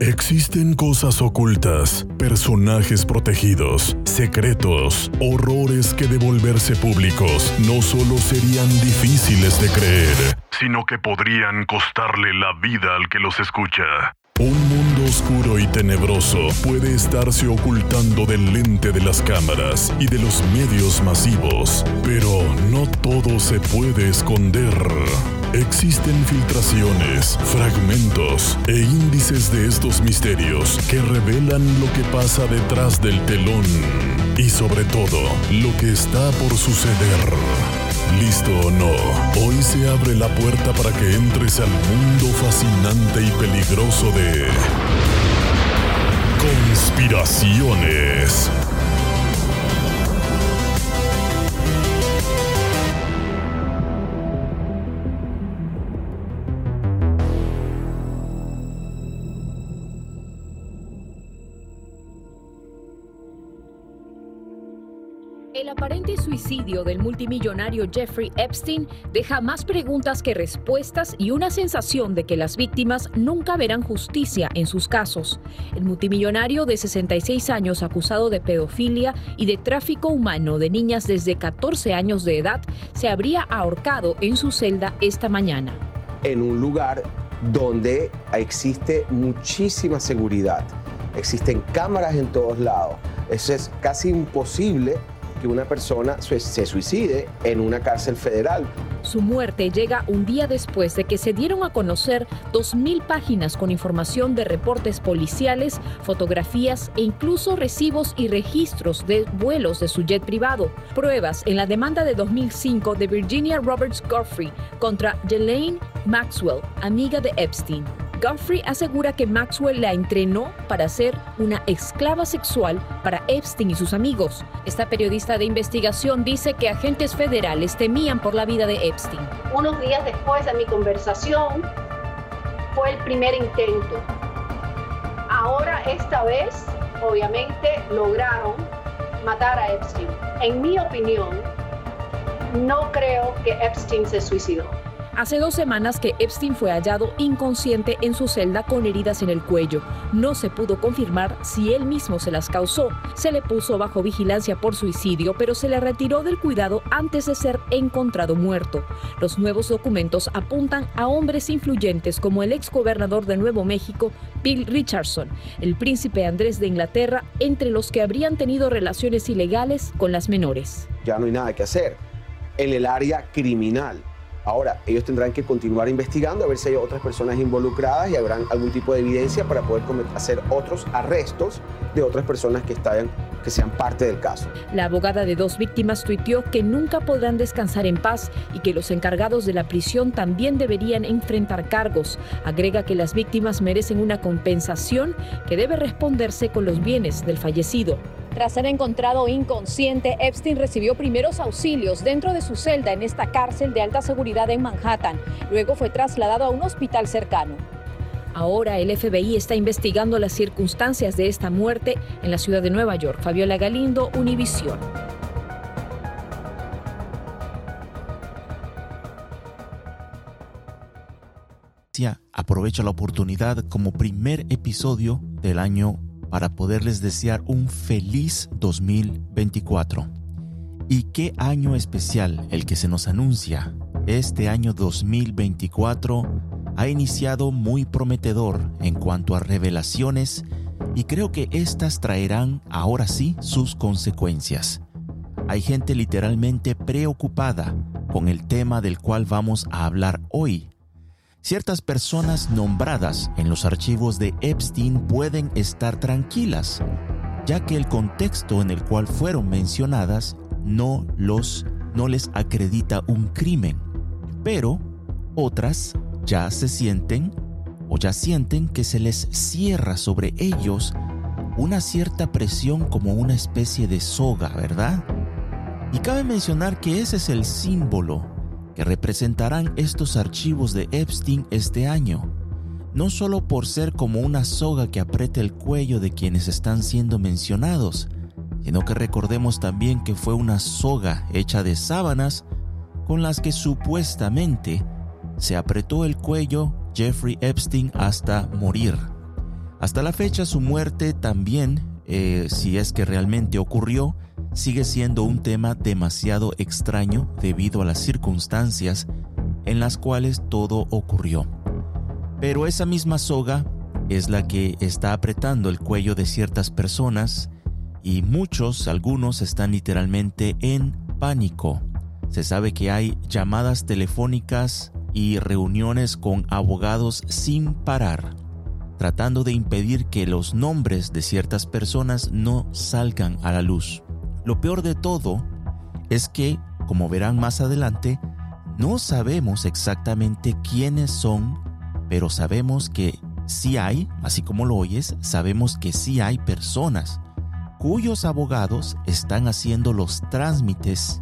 Existen cosas ocultas, personajes protegidos, secretos, horrores que de volverse públicos no solo serían difíciles de creer, sino que podrían costarle la vida al que los escucha. Un mundo oscuro y tenebroso puede estarse ocultando del lente de las cámaras y de los medios masivos, pero no todo se puede esconder. Existen filtraciones, fragmentos e índices de estos misterios que revelan lo que pasa detrás del telón y sobre todo lo que está por suceder. ¿Listo o no? Hoy se abre la puerta para que entres al mundo fascinante y peligroso de... Conspiraciones. Suicidio del multimillonario Jeffrey Epstein deja más preguntas que respuestas y una sensación de que las víctimas nunca verán justicia en sus casos. El multimillonario de 66 años acusado de pedofilia y de tráfico humano de niñas desde 14 años de edad se habría ahorcado en su celda esta mañana. En un lugar donde existe muchísima seguridad, existen cámaras en todos lados, eso es casi imposible que una persona se suicide en una cárcel federal. Su muerte llega un día después de que se dieron a conocer 2.000 páginas con información de reportes policiales, fotografías e incluso recibos y registros de vuelos de su jet privado. Pruebas en la demanda de 2005 de Virginia Roberts Godfrey contra Ghislaine Maxwell, amiga de Epstein. Godfrey asegura que Maxwell la entrenó para ser una esclava sexual para Epstein y sus amigos. Esta periodista de investigación dice que agentes federales temían por la vida de Epstein. Unos días después de mi conversación fue el primer intento. Ahora esta vez, obviamente, lograron matar a Epstein. En mi opinión, no creo que Epstein se suicidó. Hace dos semanas que Epstein fue hallado inconsciente en su celda con heridas en el cuello. No se pudo confirmar si él mismo se las causó. Se le puso bajo vigilancia por suicidio, pero se le retiró del cuidado antes de ser encontrado muerto. Los nuevos documentos apuntan a hombres influyentes como el ex gobernador de Nuevo México, Bill Richardson, el príncipe Andrés de Inglaterra, entre los que habrían tenido relaciones ilegales con las menores. Ya no hay nada que hacer en el área criminal Ahora, ellos tendrán que continuar investigando a ver si hay otras personas involucradas y habrán algún tipo de evidencia para poder hacer otros arrestos de otras personas que, están, que sean parte del caso. La abogada de dos víctimas tuiteó que nunca podrán descansar en paz y que los encargados de la prisión también deberían enfrentar cargos. Agrega que las víctimas merecen una compensación que debe responderse con los bienes del fallecido. Tras ser encontrado inconsciente, Epstein recibió primeros auxilios dentro de su celda en esta cárcel de alta seguridad en Manhattan. Luego fue trasladado a un hospital cercano. Ahora el FBI está investigando las circunstancias de esta muerte en la ciudad de Nueva York. Fabiola Galindo, Univisión. Aprovecha la oportunidad como primer episodio del año para poderles desear un feliz 2024. Y qué año especial el que se nos anuncia. Este año 2024 ha iniciado muy prometedor en cuanto a revelaciones y creo que éstas traerán ahora sí sus consecuencias. Hay gente literalmente preocupada con el tema del cual vamos a hablar hoy Ciertas personas nombradas en los archivos de Epstein pueden estar tranquilas, ya que el contexto en el cual fueron mencionadas no los no les acredita un crimen. Pero otras ya se sienten o ya sienten que se les cierra sobre ellos una cierta presión como una especie de soga, ¿verdad? Y cabe mencionar que ese es el símbolo que representarán estos archivos de Epstein este año, no solo por ser como una soga que aprieta el cuello de quienes están siendo mencionados, sino que recordemos también que fue una soga hecha de sábanas con las que supuestamente se apretó el cuello Jeffrey Epstein hasta morir. Hasta la fecha su muerte también, eh, si es que realmente ocurrió, sigue siendo un tema demasiado extraño debido a las circunstancias en las cuales todo ocurrió. Pero esa misma soga es la que está apretando el cuello de ciertas personas y muchos, algunos, están literalmente en pánico. Se sabe que hay llamadas telefónicas y reuniones con abogados sin parar, tratando de impedir que los nombres de ciertas personas no salgan a la luz. Lo peor de todo es que, como verán más adelante, no sabemos exactamente quiénes son, pero sabemos que sí hay, así como lo oyes, sabemos que sí hay personas cuyos abogados están haciendo los trámites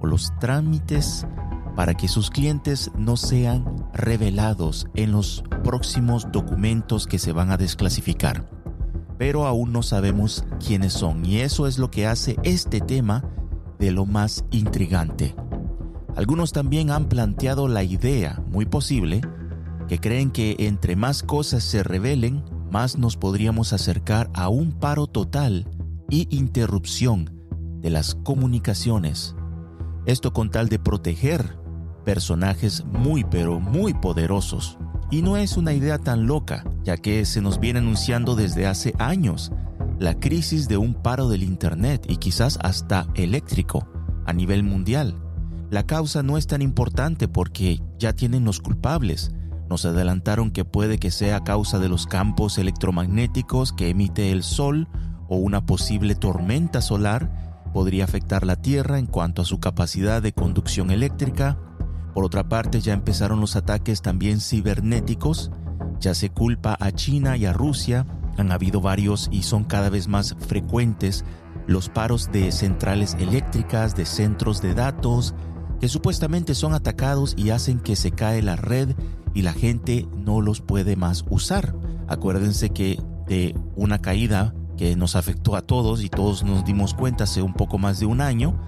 o los trámites para que sus clientes no sean revelados en los próximos documentos que se van a desclasificar. Pero aún no sabemos quiénes son y eso es lo que hace este tema de lo más intrigante. Algunos también han planteado la idea, muy posible, que creen que entre más cosas se revelen, más nos podríamos acercar a un paro total y interrupción de las comunicaciones. Esto con tal de proteger personajes muy pero muy poderosos. Y no es una idea tan loca, ya que se nos viene anunciando desde hace años la crisis de un paro del Internet y quizás hasta eléctrico a nivel mundial. La causa no es tan importante porque ya tienen los culpables. Nos adelantaron que puede que sea causa de los campos electromagnéticos que emite el Sol o una posible tormenta solar podría afectar la Tierra en cuanto a su capacidad de conducción eléctrica. Por otra parte, ya empezaron los ataques también cibernéticos. Ya se culpa a China y a Rusia. Han habido varios y son cada vez más frecuentes los paros de centrales eléctricas, de centros de datos, que supuestamente son atacados y hacen que se cae la red y la gente no los puede más usar. Acuérdense que de una caída que nos afectó a todos y todos nos dimos cuenta hace un poco más de un año,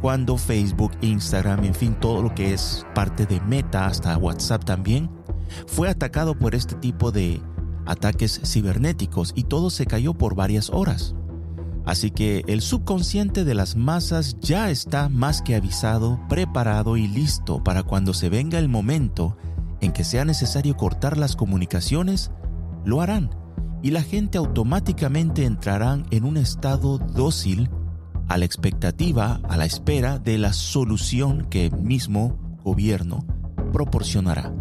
cuando Facebook, Instagram, en fin, todo lo que es parte de Meta, hasta WhatsApp también, fue atacado por este tipo de ataques cibernéticos y todo se cayó por varias horas. Así que el subconsciente de las masas ya está más que avisado, preparado y listo para cuando se venga el momento en que sea necesario cortar las comunicaciones, lo harán y la gente automáticamente entrarán en un estado dócil a la expectativa, a la espera de la solución que el mismo gobierno proporcionará.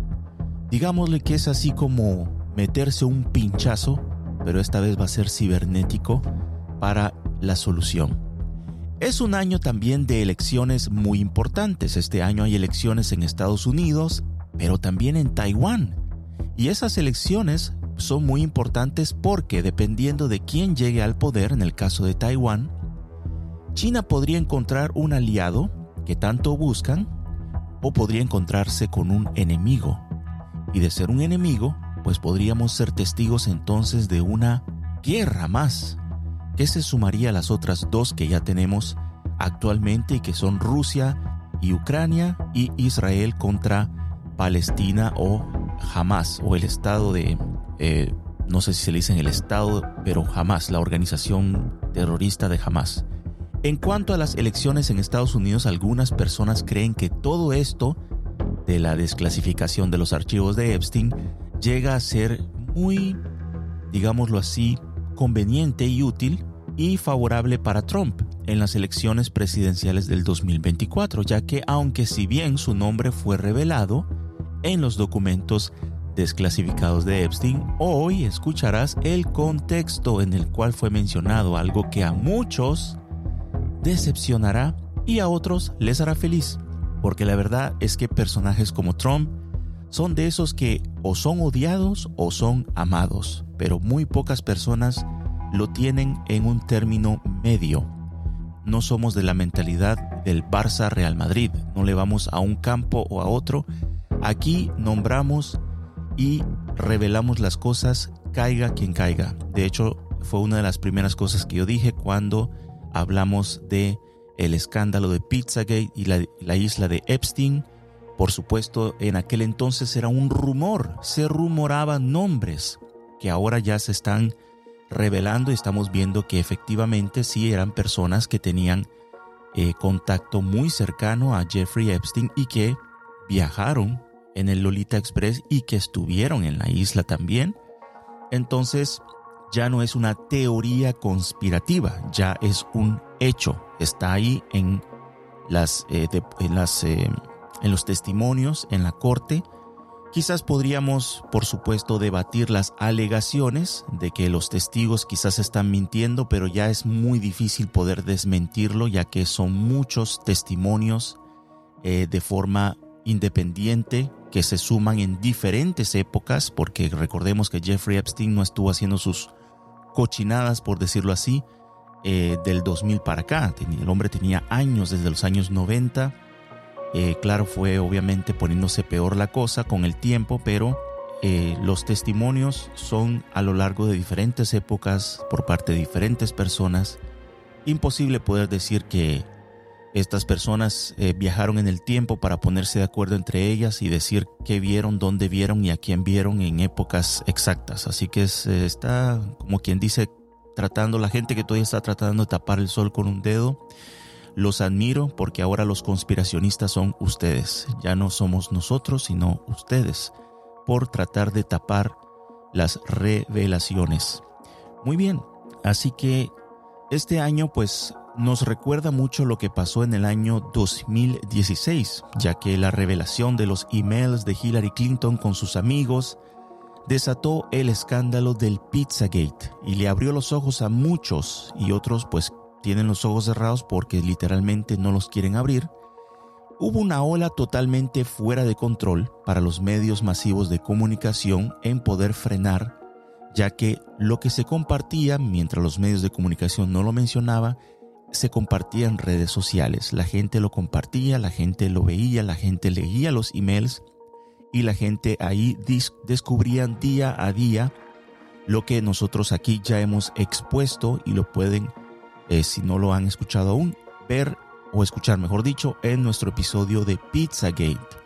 Digámosle que es así como meterse un pinchazo, pero esta vez va a ser cibernético para la solución. Es un año también de elecciones muy importantes. Este año hay elecciones en Estados Unidos, pero también en Taiwán. Y esas elecciones son muy importantes porque dependiendo de quién llegue al poder, en el caso de Taiwán, China podría encontrar un aliado que tanto buscan o podría encontrarse con un enemigo. Y de ser un enemigo, pues podríamos ser testigos entonces de una guerra más, que se sumaría a las otras dos que ya tenemos actualmente y que son Rusia y Ucrania y Israel contra Palestina o Hamas o el Estado de eh, no sé si se le dice en el Estado, pero jamás, la organización terrorista de jamás. En cuanto a las elecciones en Estados Unidos, algunas personas creen que todo esto de la desclasificación de los archivos de Epstein llega a ser muy, digámoslo así, conveniente y útil y favorable para Trump en las elecciones presidenciales del 2024, ya que aunque si bien su nombre fue revelado en los documentos desclasificados de Epstein, hoy escucharás el contexto en el cual fue mencionado, algo que a muchos decepcionará y a otros les hará feliz, porque la verdad es que personajes como Trump son de esos que o son odiados o son amados, pero muy pocas personas lo tienen en un término medio. No somos de la mentalidad del Barça Real Madrid, no le vamos a un campo o a otro. Aquí nombramos y revelamos las cosas, caiga quien caiga. De hecho, fue una de las primeras cosas que yo dije cuando hablamos de el escándalo de Pizzagate y la, la isla de Epstein. Por supuesto, en aquel entonces era un rumor, se rumoraban nombres que ahora ya se están revelando y estamos viendo que efectivamente sí eran personas que tenían eh, contacto muy cercano a Jeffrey Epstein y que viajaron en el Lolita Express y que estuvieron en la isla también. Entonces ya no es una teoría conspirativa, ya es un hecho. Está ahí en, las, eh, eh, en los testimonios, en la corte Quizás podríamos, por supuesto, debatir las alegaciones de que los testigos quizás están mintiendo, pero ya es muy difícil poder desmentirlo, ya que son muchos testimonios eh, de forma independiente que se suman en diferentes épocas, porque recordemos que Jeffrey Epstein no estuvo haciendo sus cochinadas, por decirlo así, eh, del 2000 para acá. El hombre tenía años, desde los años 90 eh, claro, fue obviamente poniéndose peor la cosa con el tiempo, pero eh, los testimonios son a lo largo de diferentes épocas por parte de diferentes personas. Imposible poder decir que estas personas eh, viajaron en el tiempo para ponerse de acuerdo entre ellas y decir qué vieron, dónde vieron y a quién vieron en épocas exactas. Así que está, como quien dice, tratando, la gente que todavía está tratando de tapar el sol con un dedo los admiro porque ahora los conspiracionistas son ustedes, ya no somos nosotros, sino ustedes, por tratar de tapar las revelaciones. Muy bien, así que este año pues nos recuerda mucho lo que pasó en el año 2016, ya que la revelación de los emails de Hillary Clinton con sus amigos desató el escándalo del Pizzagate y le abrió los ojos a muchos y otros pues tienen los ojos cerrados porque literalmente no los quieren abrir, hubo una ola totalmente fuera de control para los medios masivos de comunicación en poder frenar, ya que lo que se compartía, mientras los medios de comunicación no lo mencionaba, se compartía en redes sociales. La gente lo compartía, la gente lo veía, la gente leía los emails y la gente ahí descubría día a día lo que nosotros aquí ya hemos expuesto y lo pueden eh, si no lo han escuchado aún, ver o escuchar, mejor dicho, en nuestro episodio de Pizzagate.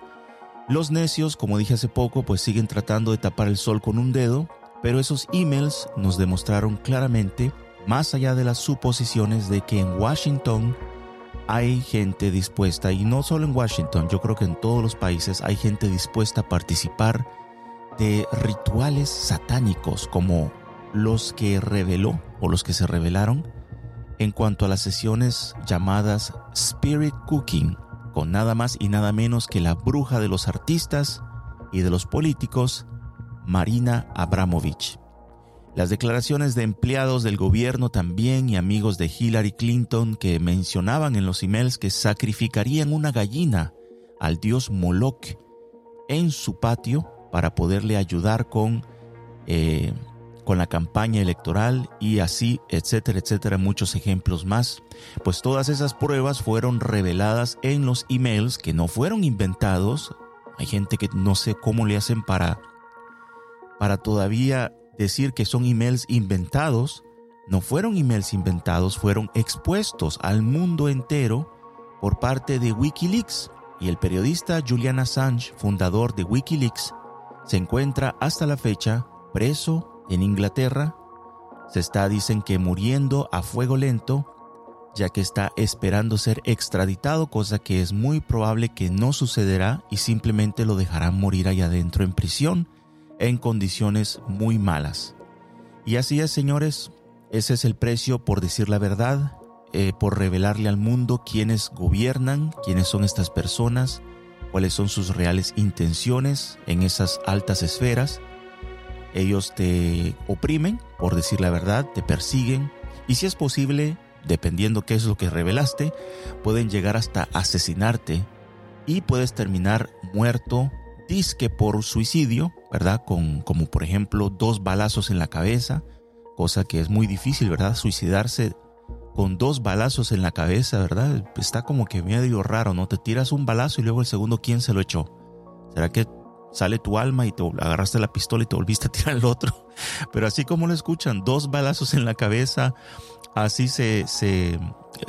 Los necios, como dije hace poco, pues siguen tratando de tapar el sol con un dedo, pero esos emails nos demostraron claramente, más allá de las suposiciones de que en Washington hay gente dispuesta, y no solo en Washington, yo creo que en todos los países hay gente dispuesta a participar de rituales satánicos como los que reveló o los que se revelaron en cuanto a las sesiones llamadas Spirit Cooking, con nada más y nada menos que la bruja de los artistas y de los políticos, Marina Abramovich. Las declaraciones de empleados del gobierno también y amigos de Hillary Clinton que mencionaban en los emails que sacrificarían una gallina al dios Moloch en su patio para poderle ayudar con eh, con la campaña electoral y así, etcétera, etcétera, muchos ejemplos más. Pues todas esas pruebas fueron reveladas en los emails que no fueron inventados. Hay gente que no sé cómo le hacen para, para todavía decir que son emails inventados. No fueron emails inventados, fueron expuestos al mundo entero por parte de Wikileaks. Y el periodista Julian Assange, fundador de Wikileaks, se encuentra hasta la fecha preso en Inglaterra se está, dicen que muriendo a fuego lento, ya que está esperando ser extraditado, cosa que es muy probable que no sucederá y simplemente lo dejarán morir allá adentro en prisión en condiciones muy malas. Y así es, señores, ese es el precio por decir la verdad, eh, por revelarle al mundo quiénes gobiernan, quiénes son estas personas, cuáles son sus reales intenciones en esas altas esferas ellos te oprimen, por decir la verdad, te persiguen y si es posible, dependiendo qué es lo que revelaste, pueden llegar hasta asesinarte y puedes terminar muerto, disque por suicidio, ¿verdad? Con, como por ejemplo dos balazos en la cabeza, cosa que es muy difícil, ¿verdad? Suicidarse con dos balazos en la cabeza, ¿verdad? Está como que medio raro, ¿no? Te tiras un balazo y luego el segundo, ¿quién se lo echó? ¿Será que sale tu alma y te agarraste la pistola y te volviste a tirar el otro. Pero así como lo escuchan, dos balazos en la cabeza, así se, se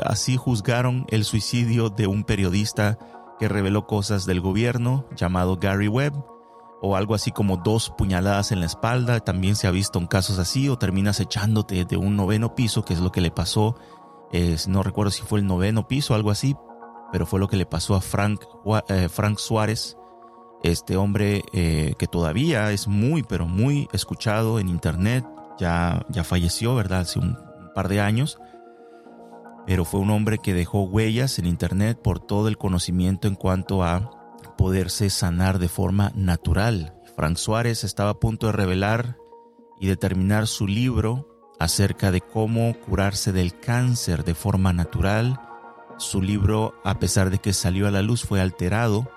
así juzgaron el suicidio de un periodista que reveló cosas del gobierno llamado Gary Webb. o algo así como dos puñaladas en la espalda. También se ha visto en casos así o terminas echándote de un noveno piso, que es lo que le pasó. no recuerdo si fue el noveno piso algo así, pero fue lo que le pasó a Frank, eh, Frank Suárez, este hombre eh, que todavía es muy, pero muy escuchado en internet. Ya, ya falleció, ¿verdad? Hace un par de años pero fue un hombre que dejó huellas en Internet por todo el conocimiento en cuanto a poderse sanar de forma natural. Frank Suárez estaba a punto de revelar y determinar su libro acerca de cómo curarse del cáncer de forma natural. Su libro, a pesar de que salió a la luz, fue alterado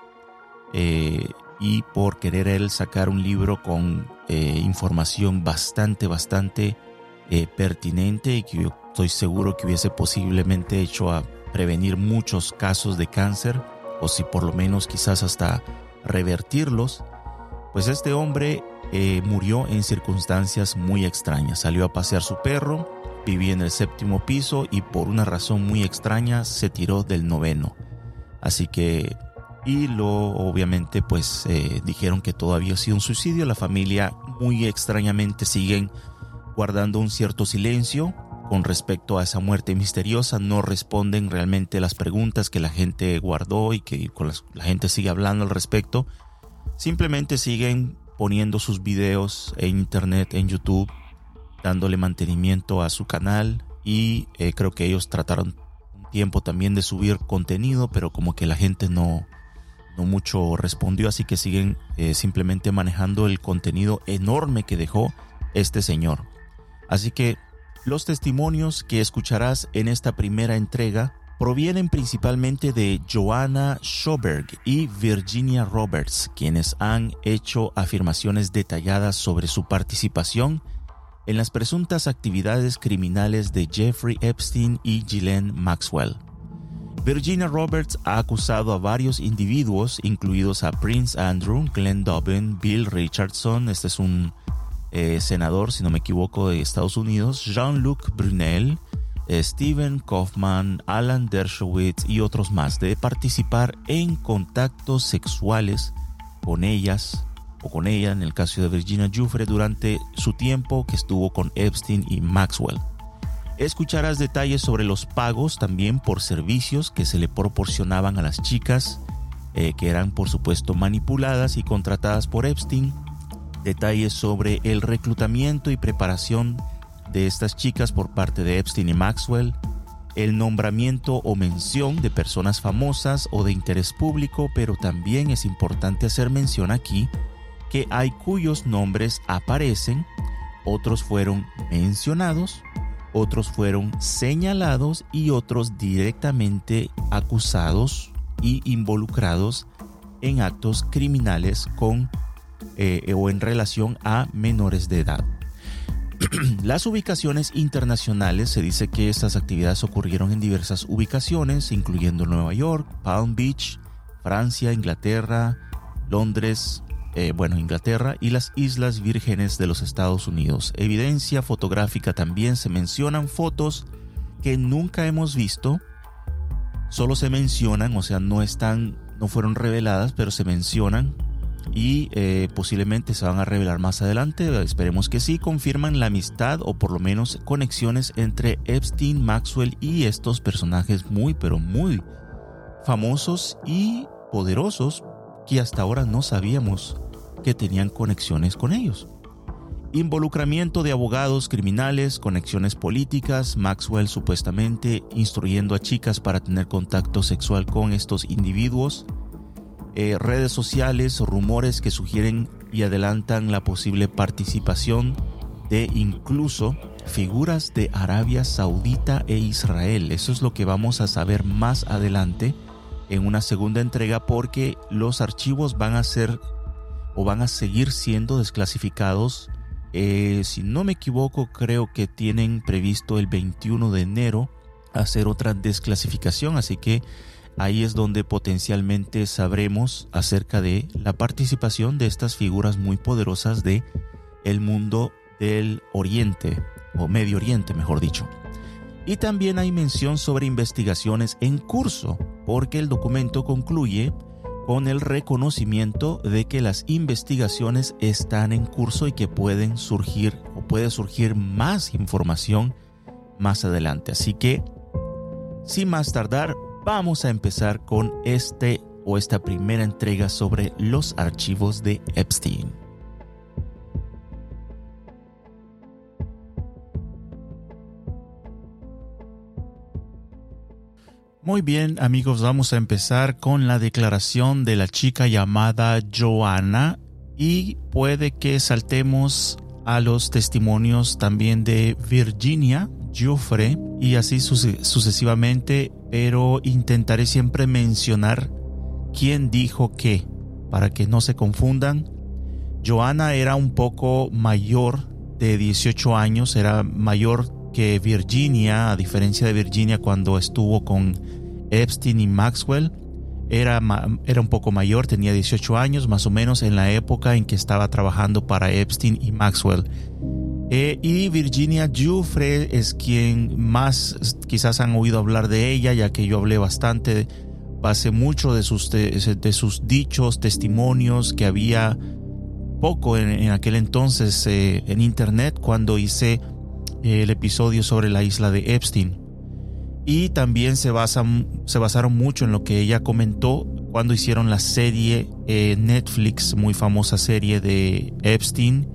eh, y por querer él sacar un libro con eh, información bastante, bastante eh, pertinente y que yo estoy seguro que hubiese posiblemente hecho a prevenir muchos casos de cáncer o si por lo menos quizás hasta revertirlos, pues este hombre eh, murió en circunstancias muy extrañas. Salió a pasear su perro, vivía en el séptimo piso y por una razón muy extraña se tiró del noveno. Así que, y lo obviamente pues eh, dijeron que todo había sido un suicidio. La familia muy extrañamente siguen guardando un cierto silencio con respecto a esa muerte misteriosa, no responden realmente las preguntas que la gente guardó y que la gente sigue hablando al respecto. Simplemente siguen poniendo sus videos en internet, en YouTube, dándole mantenimiento a su canal y eh, creo que ellos trataron un tiempo también de subir contenido, pero como que la gente no, no mucho respondió, así que siguen eh, simplemente manejando el contenido enorme que dejó este señor. Así que los testimonios que escucharás en esta primera entrega provienen principalmente de Joanna Schoberg y Virginia Roberts, quienes han hecho afirmaciones detalladas sobre su participación en las presuntas actividades criminales de Jeffrey Epstein y Ghislaine Maxwell. Virginia Roberts ha acusado a varios individuos, incluidos a Prince Andrew, Glenn Dobbin, Bill Richardson, este es un eh, senador, si no me equivoco, de Estados Unidos, Jean-Luc Brunel, eh, Steven Kaufman, Alan Dershowitz y otros más, de participar en contactos sexuales con ellas o con ella, en el caso de Virginia Giuffre, durante su tiempo que estuvo con Epstein y Maxwell. Escucharás detalles sobre los pagos también por servicios que se le proporcionaban a las chicas, eh, que eran por supuesto manipuladas y contratadas por Epstein, detalles sobre el reclutamiento y preparación de estas chicas por parte de Epstein y Maxwell, el nombramiento o mención de personas famosas o de interés público, pero también es importante hacer mención aquí que hay cuyos nombres aparecen, otros fueron mencionados, otros fueron señalados y otros directamente acusados y involucrados en actos criminales con eh, o en relación a menores de edad. Las ubicaciones internacionales, se dice que estas actividades ocurrieron en diversas ubicaciones, incluyendo Nueva York, Palm Beach, Francia, Inglaterra, Londres, eh, bueno, Inglaterra y las Islas Vírgenes de los Estados Unidos. Evidencia fotográfica también se mencionan fotos que nunca hemos visto, solo se mencionan, o sea, no están, no fueron reveladas, pero se mencionan y eh, posiblemente se van a revelar más adelante, esperemos que sí, confirman la amistad o por lo menos conexiones entre Epstein, Maxwell y estos personajes muy pero muy famosos y poderosos que hasta ahora no sabíamos que tenían conexiones con ellos. Involucramiento de abogados criminales, conexiones políticas, Maxwell supuestamente instruyendo a chicas para tener contacto sexual con estos individuos, eh, redes sociales, rumores que sugieren y adelantan la posible participación de incluso figuras de Arabia Saudita e Israel. Eso es lo que vamos a saber más adelante en una segunda entrega porque los archivos van a ser o van a seguir siendo desclasificados. Eh, si no me equivoco, creo que tienen previsto el 21 de enero hacer otra desclasificación, así que Ahí es donde potencialmente sabremos acerca de la participación de estas figuras muy poderosas de el mundo del Oriente o Medio Oriente, mejor dicho. Y también hay mención sobre investigaciones en curso, porque el documento concluye con el reconocimiento de que las investigaciones están en curso y que pueden surgir o puede surgir más información más adelante. Así que, sin más tardar, vamos a empezar con este o esta primera entrega sobre los archivos de Epstein. Muy bien amigos, vamos a empezar con la declaración de la chica llamada Joanna y puede que saltemos a los testimonios también de Virginia, Joffre y así sucesivamente, pero intentaré siempre mencionar quién dijo qué, para que no se confundan. Joanna era un poco mayor de 18 años, era mayor que Virginia, a diferencia de Virginia cuando estuvo con Epstein y Maxwell, era, era un poco mayor, tenía 18 años más o menos en la época en que estaba trabajando para Epstein y Maxwell. Eh, y Virginia Giuffre es quien más quizás han oído hablar de ella, ya que yo hablé bastante, pasé mucho de sus, de, sus dichos, testimonios que había poco en, aquel entonces eh, en internet cuando hice el episodio sobre la isla de Epstein. Y también se, basan, se basaron mucho en lo que ella comentó cuando hicieron la serie eh, Netflix, muy famosa serie de Epstein,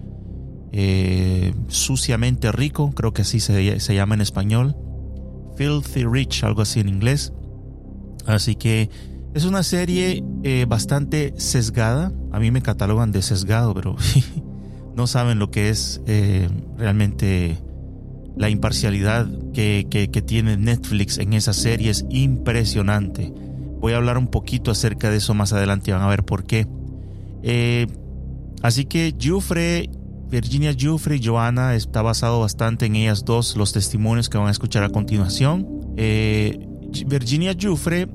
eh, Suciamente Rico, creo que así se, se, llama en español, Filthy Rich, algo así en inglés. Así que es una serie eh, bastante sesgada, a mí me catalogan de sesgado, pero no saben lo que es realmente la imparcialidad que, tiene Netflix en esa serie es impresionante. Voy a hablar un poquito acerca de eso más adelante y van a ver por qué. Eh, así que Jufre, Virginia Jufre y Joanna está basado bastante en ellas dos, los testimonios que van a escuchar a continuación. Eh, Virginia Jufre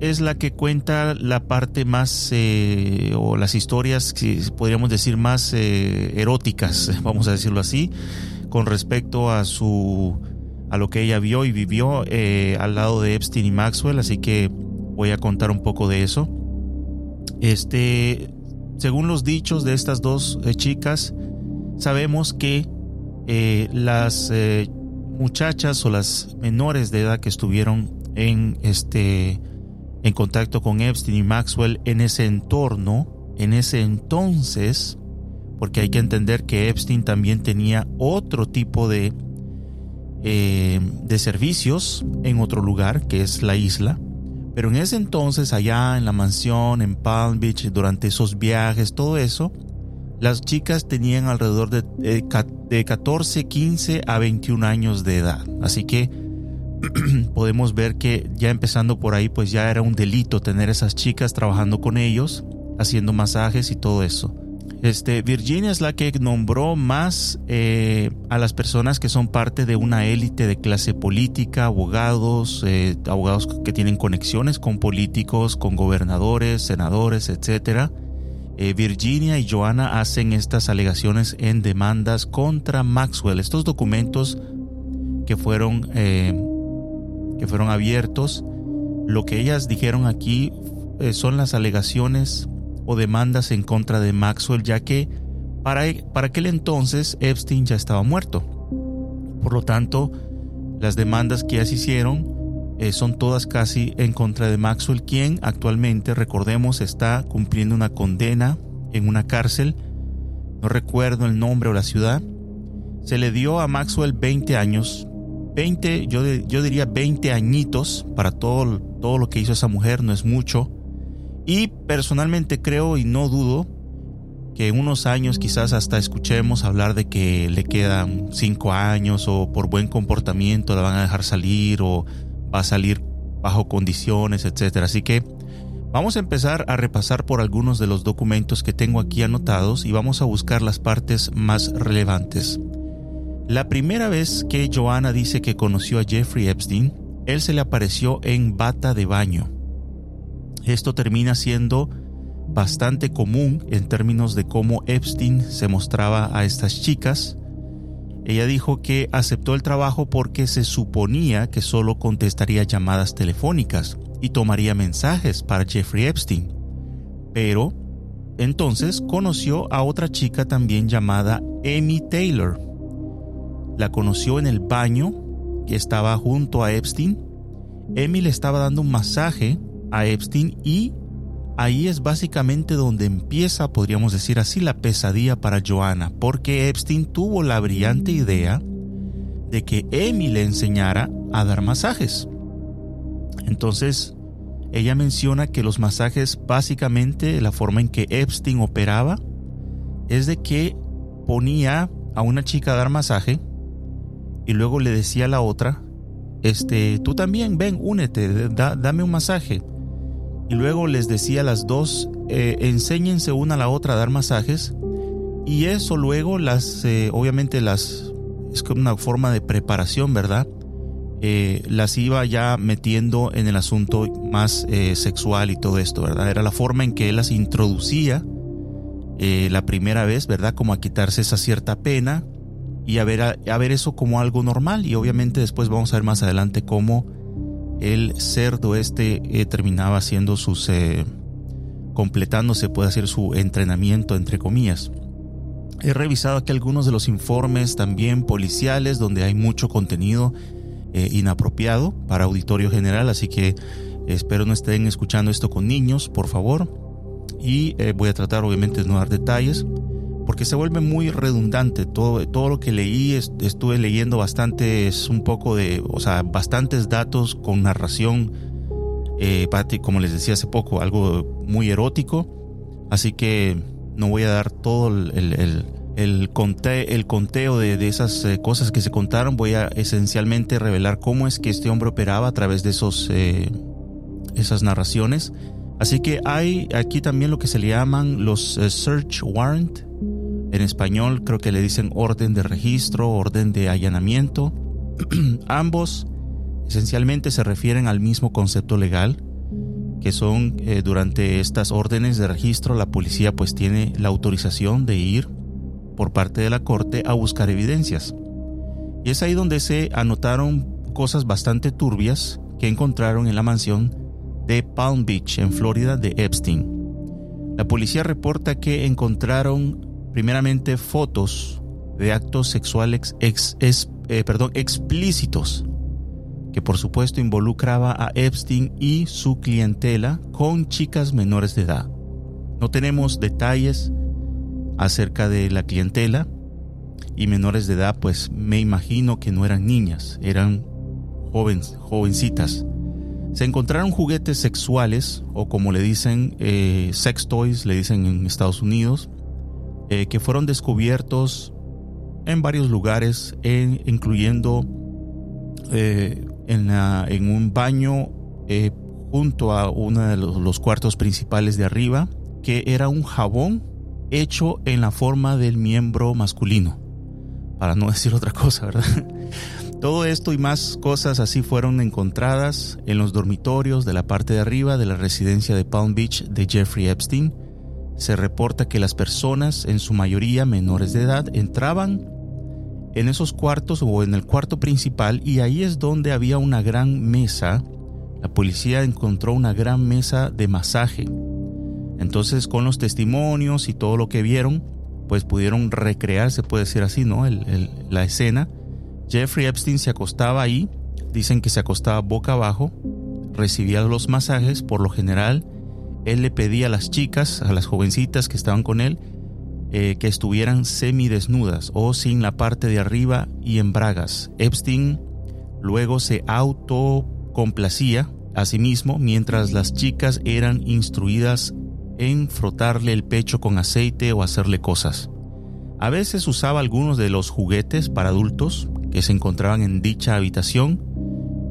es la que cuenta la parte más, eh, o las historias, podríamos decir, más eróticas, vamos a decirlo así, con respecto a su a lo que ella vio y vivió eh, al lado de Epstein y Maxwell, así que voy a contar un poco de eso. Este, según los dichos de estas dos eh, chicas, sabemos que eh, las muchachas o las menores de edad que estuvieron en este en contacto con Epstein y Maxwell en ese entorno, en ese entonces, porque hay que entender que Epstein también tenía otro tipo de, eh, de servicios en otro lugar, que es la isla. Pero en ese entonces, allá en la mansión, en Palm Beach, durante esos viajes, todo eso, las chicas tenían alrededor de, de 14, 15 a 21 años de edad. Así que podemos ver que ya empezando por ahí, pues ya era un delito tener esas chicas trabajando con ellos, haciendo masajes y todo eso. Este, Virginia es la que nombró más eh, a las personas que son parte de una élite de clase política, abogados, eh, abogados que tienen conexiones con políticos, con gobernadores, senadores, etc. Eh, Virginia y Joanna hacen estas alegaciones en demandas contra Maxwell. Estos documentos que fueron, que fueron abiertos, lo que ellas dijeron aquí son las alegaciones o demandas en contra de Maxwell, ya que para, para aquel entonces Epstein ya estaba muerto. Por lo tanto, las demandas que se hicieron eh, son todas casi en contra de Maxwell, quien actualmente, recordemos, está cumpliendo una condena en una cárcel. No recuerdo el nombre o la ciudad. Se le dio a Maxwell 20 años. 20, yo, yo diría 20 añitos para todo, todo lo que hizo esa mujer, no es mucho. Y personalmente creo y no dudo que en unos años quizás hasta escuchemos hablar de que le quedan cinco años o por buen comportamiento la van a dejar salir o va a salir bajo condiciones, etcétera. Así que vamos a empezar a repasar por algunos de los documentos que tengo aquí anotados y vamos a buscar las partes más relevantes. La primera vez que Joanna dice que conoció a Jeffrey Epstein, él se le apareció en bata de baño esto termina siendo bastante común en términos de cómo Epstein se mostraba a estas chicas. Ella dijo que aceptó el trabajo porque se suponía que solo contestaría llamadas telefónicas y tomaría mensajes para Jeffrey Epstein. Pero entonces conoció a otra chica también llamada Amy Taylor. La conoció en el baño que estaba junto a Epstein. Amy le estaba dando un masaje a Epstein y ahí es básicamente donde empieza, podríamos decir así, la pesadilla para Joanna, porque Epstein tuvo la brillante idea de que Amy le enseñara a dar masajes. Entonces, ella menciona que los masajes básicamente la forma en que Epstein operaba es de que ponía a una chica a dar masaje y luego le decía a la otra, este, tú también, ven, únete, dame un masaje. Y luego les decía a las dos, eh, enséñense una a la otra a dar masajes. Y eso luego las, eh, obviamente las, es como una forma de preparación, ¿verdad? Eh, las iba ya metiendo en el asunto más eh, sexual y todo esto, ¿verdad? Era la forma en que él las introducía la primera vez, ¿verdad? Como a quitarse esa cierta pena y a ver, a, ver eso como algo normal. Y obviamente después vamos a ver más adelante cómo el cerdo este terminaba haciendo sus... completándose, puede hacer su entrenamiento, entre comillas. He revisado aquí algunos de los informes también policiales donde hay mucho contenido eh, inapropiado para auditorio general, así que espero no estén escuchando esto con niños, por favor. Y eh, voy a tratar obviamente de no dar detalles, porque se vuelve muy redundante. Todo, todo lo que leí, estuve leyendo bastantes, un poco de, o sea, bastantes datos con narración, eh, como les decía hace poco, algo muy erótico. Así que no voy a dar todo el el, el conteo de, esas eh, cosas que se contaron, voy a esencialmente revelar cómo es que este hombre operaba a través de esos, eh, esas narraciones. Así que hay aquí también lo que se le llaman los eh, search warrant. En español creo que le dicen orden de registro, orden de allanamiento. Ambos esencialmente se refieren al mismo concepto legal, que son durante estas órdenes de registro la policía pues tiene la autorización de ir por parte de la corte a buscar evidencias. Y es ahí donde se anotaron cosas bastante turbias que encontraron en la mansión de Palm Beach, en Florida, de Epstein. La policía reporta que encontraron primeramente fotos de actos sexuales eh, perdón, explícitos, que por supuesto involucraba a Epstein y su clientela con chicas menores de edad. No tenemos detalles acerca de la clientela y menores de edad, pues me imagino que no eran niñas, eran jóvenes, jovencitas. Se encontraron juguetes sexuales o como le dicen eh, sex toys, le dicen en Estados Unidos, eh, que fueron descubiertos en varios lugares, incluyendo eh, en, en, un baño junto a uno de los cuartos principales de arriba, que era un jabón hecho en la forma del miembro masculino, para no decir otra cosa, ¿verdad? Todo esto y más cosas así fueron encontradas en los dormitorios de la parte de arriba de la residencia de Palm Beach de Jeffrey Epstein. Se reporta que las personas, en su mayoría menores de edad, entraban en esos cuartos o en el cuarto principal y ahí es donde había una gran mesa. La policía encontró una gran mesa de masaje entonces con los testimonios y todo lo que vieron, pues pudieron recrear, se puede decir así, ¿no? la escena. Jeffrey Epstein se acostaba ahí, dicen que se acostaba boca abajo, recibía los masajes, por lo general él le pedía a las chicas, a las jovencitas que estaban con él, eh, que estuvieran semidesnudas o sin la parte de arriba y en bragas. Epstein luego se autocomplacía a sí mismo mientras las chicas eran instruidas en frotarle el pecho con aceite o hacerle cosas. A veces usaba algunos de los juguetes para adultos que se encontraban en dicha habitación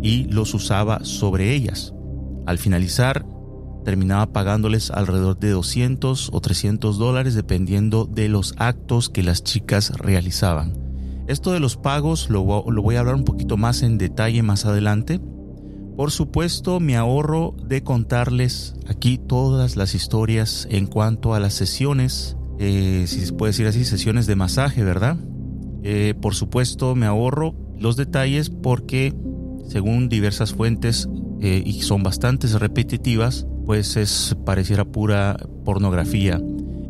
y los usaba sobre ellas. Al finalizar, terminaba pagándoles alrededor de 200 o 300 dólares dependiendo de los actos que las chicas realizaban. Esto de los pagos lo, voy a hablar un poquito más en detalle más adelante, por supuesto, me ahorro de contarles aquí todas las historias en cuanto a las sesiones, eh, si se puede decir así, sesiones de masaje, ¿verdad? Eh, por supuesto, me ahorro los detalles porque, según diversas fuentes, eh, y son bastantes repetitivas, pues es pareciera pura pornografía.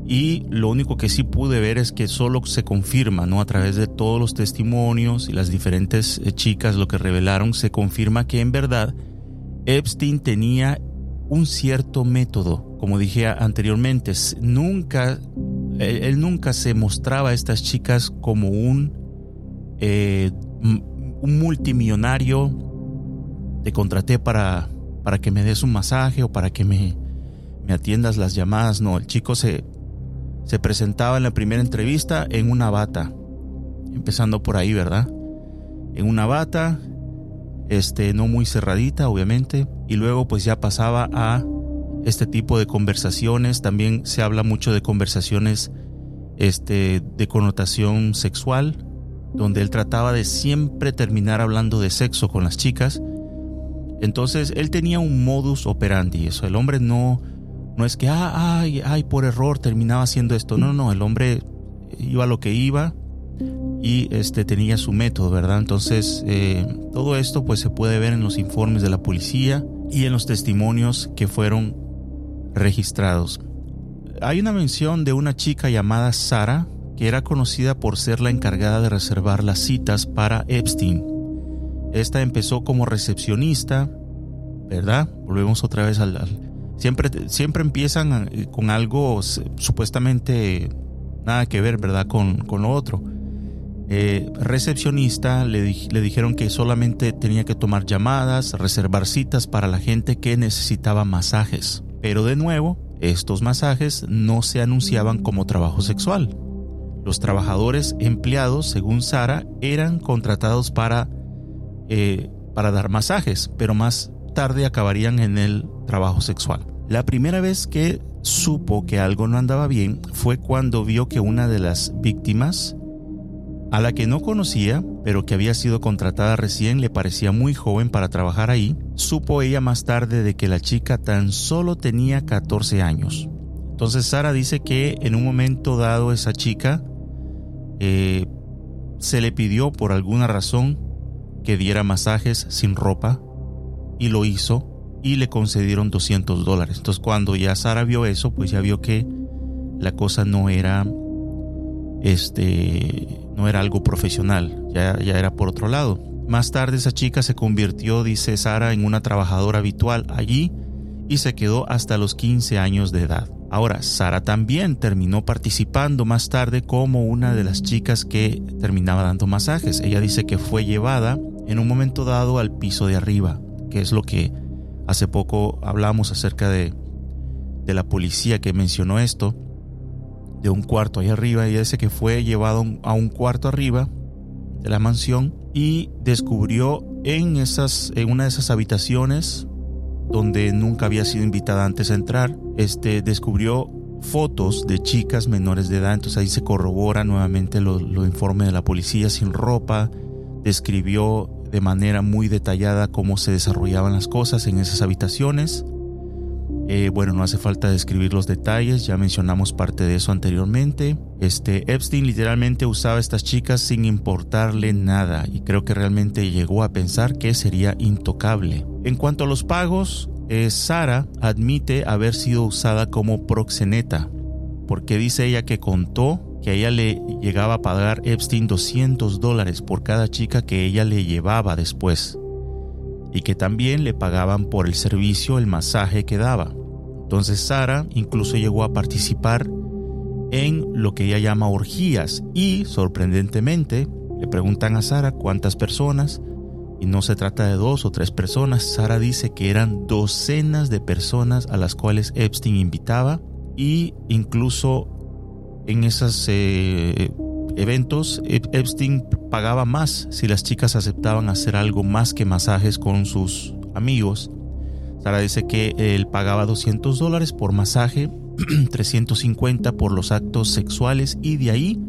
Y lo único que sí pude ver es que solo se confirma, ¿no? A través de todos los testimonios y las diferentes eh, chicas lo que revelaron, se confirma que en verdad Epstein tenía un cierto método, como dije anteriormente, nunca, él, nunca se mostraba a estas chicas como un, eh, un multimillonario, te contraté para, para que me des un masaje o para que me, me atiendas las llamadas, no, el chico se, se presentaba en la primera entrevista en una bata, empezando por ahí, ¿verdad? En una bata, este, no muy cerradita, obviamente, y luego pues ya pasaba a este tipo de conversaciones. También se habla mucho de conversaciones este, de connotación sexual, donde él trataba de siempre terminar hablando de sexo con las chicas. Entonces él tenía un modus operandi, eso. El hombre no, no es que, ah, ay, ay, por error terminaba haciendo esto. No, no, el hombre iba lo que iba y este tenía su método, ¿verdad? Entonces, eh, todo esto pues se puede ver en los informes de la policía y en los testimonios que fueron registrados. Hay una mención de una chica llamada Sara, que era conocida por ser la encargada de reservar las citas para Epstein. Esta empezó como recepcionista, ¿verdad? Volvemos otra vez al... siempre, siempre empiezan eh, con algo supuestamente nada que ver, ¿verdad? Con, con lo otro. Eh, recepcionista le, le dijeron que solamente tenía que tomar llamadas, reservar citas para la gente que necesitaba masajes. Pero de nuevo, estos masajes no se anunciaban como trabajo sexual. Los trabajadores empleados, según Sara, eran contratados para, eh, para dar masajes, pero más tarde acabarían en el trabajo sexual. La primera vez que supo que algo no andaba bien fue cuando vio que una de las víctimas a la que no conocía, pero que había sido contratada recién, le parecía muy joven para trabajar ahí, supo ella más tarde de que la chica tan solo tenía 14 años. Entonces Sara dice que en un momento dado esa chica eh, se le pidió por alguna razón que diera masajes sin ropa y lo hizo y le concedieron 200 dólares. Entonces cuando ya Sara vio eso, pues ya vio que la cosa no era este no era algo profesional, ya, ya era por otro lado. Más tarde esa chica se convirtió, dice Sara, en una trabajadora habitual allí y se quedó hasta los 15 años de edad. Ahora, Sara también terminó participando más tarde como una de las chicas que terminaba dando masajes. Ella dice que fue llevada en un momento dado al piso de arriba, que es lo que hace poco hablamos acerca de, de la policía que mencionó esto de un cuarto ahí arriba. y dice que fue llevado a un cuarto arriba de la mansión y descubrió en, esas, en una de esas habitaciones donde nunca había sido invitada antes a entrar, este, descubrió fotos de chicas menores de edad. Entonces ahí se corrobora nuevamente lo, lo informe de la policía sin ropa. Describió de manera muy detallada cómo se desarrollaban las cosas en esas habitaciones. Eh, bueno, no hace falta describir los detalles, ya mencionamos parte de eso anteriormente. Este Epstein literalmente usaba a estas chicas sin importarle nada y creo que realmente llegó a pensar que sería intocable. En cuanto a los pagos, eh, Sara admite haber sido usada como proxeneta, porque dice ella que contó que a ella le llegaba a pagar Epstein 200 dólares por cada chica que ella le llevaba después y que también le pagaban por el servicio, el masaje que daba. Entonces Sara incluso llegó a participar en lo que ella llama orgías y sorprendentemente le preguntan a Sara cuántas personas y no se trata de dos o tres personas. Sara dice que eran docenas de personas a las cuales Epstein invitaba y incluso en esos eh, eventos Epstein pagaba más si las chicas aceptaban hacer algo más que masajes con sus amigos. Sara dice que él pagaba 200 dólares por masaje, 350 por los actos sexuales y de ahí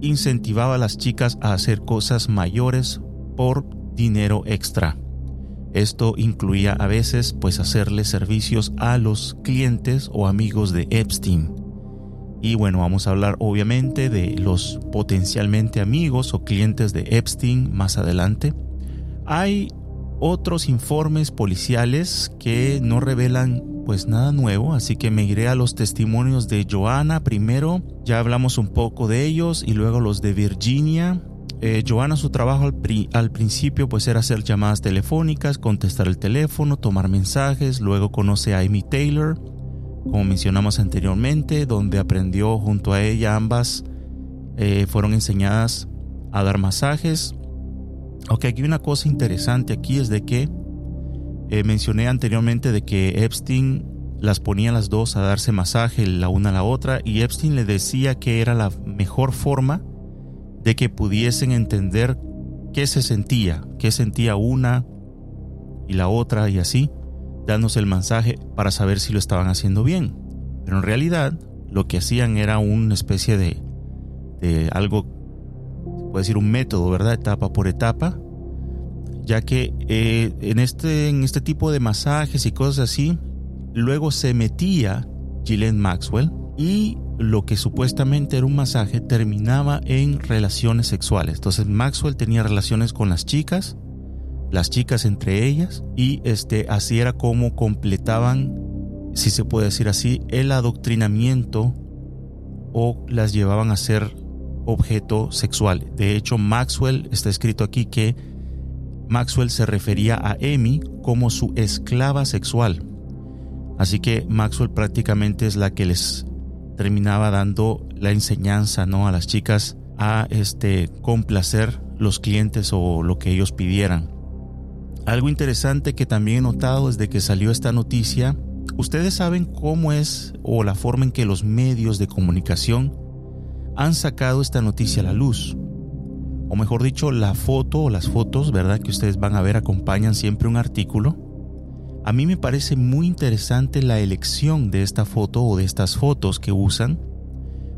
incentivaba a las chicas a hacer cosas mayores por dinero extra. Esto incluía a veces pues hacerle servicios a los clientes o amigos de Epstein. Y bueno, vamos a hablar obviamente de los potencialmente amigos o clientes de Epstein más adelante. Hay otros informes policiales que no revelan pues nada nuevo, así que me iré a los testimonios de Joana primero, ya hablamos un poco de ellos y luego los de Virginia. Eh, Joana su trabajo al, al, principio pues era hacer llamadas telefónicas, contestar el teléfono, tomar mensajes, luego conoce a Amy Taylor, como mencionamos anteriormente, donde aprendió junto a ella ambas eh, fueron enseñadas a dar masajes. Ok, aquí una cosa interesante aquí es de que eh, mencioné anteriormente de que Epstein las ponía las dos a darse masaje la una a la otra y Epstein le decía que era la mejor forma de que pudiesen entender qué se sentía, qué sentía una y la otra y así, dándose el masaje para saber si lo estaban haciendo bien. Pero en realidad lo que hacían era una especie de, de algo, puede decir un método, ¿verdad? Etapa por etapa, ya que eh, en, este, en este tipo de masajes y cosas así, luego se metía Ghislaine Maxwell y lo que supuestamente era un masaje terminaba en relaciones sexuales. Entonces Maxwell tenía relaciones con las chicas, las chicas entre ellas, y este, así era como completaban, si se puede decir así, el adoctrinamiento o las llevaban a ser objeto sexual. De hecho, Maxwell está escrito aquí que Maxwell se refería a Amy como su esclava sexual. Así que Maxwell prácticamente es la que les terminaba dando la enseñanza ¿no? a las chicas a este, complacer los clientes o lo que ellos pidieran. Algo interesante que también he notado desde que salió esta noticia, ustedes saben cómo es o la forma en que los medios de comunicación han sacado esta noticia a la luz o mejor dicho, la foto o las fotos, ¿verdad? Que ustedes van a ver acompañan siempre un artículo. A mí me parece muy interesante la elección de esta foto o de estas fotos que usan,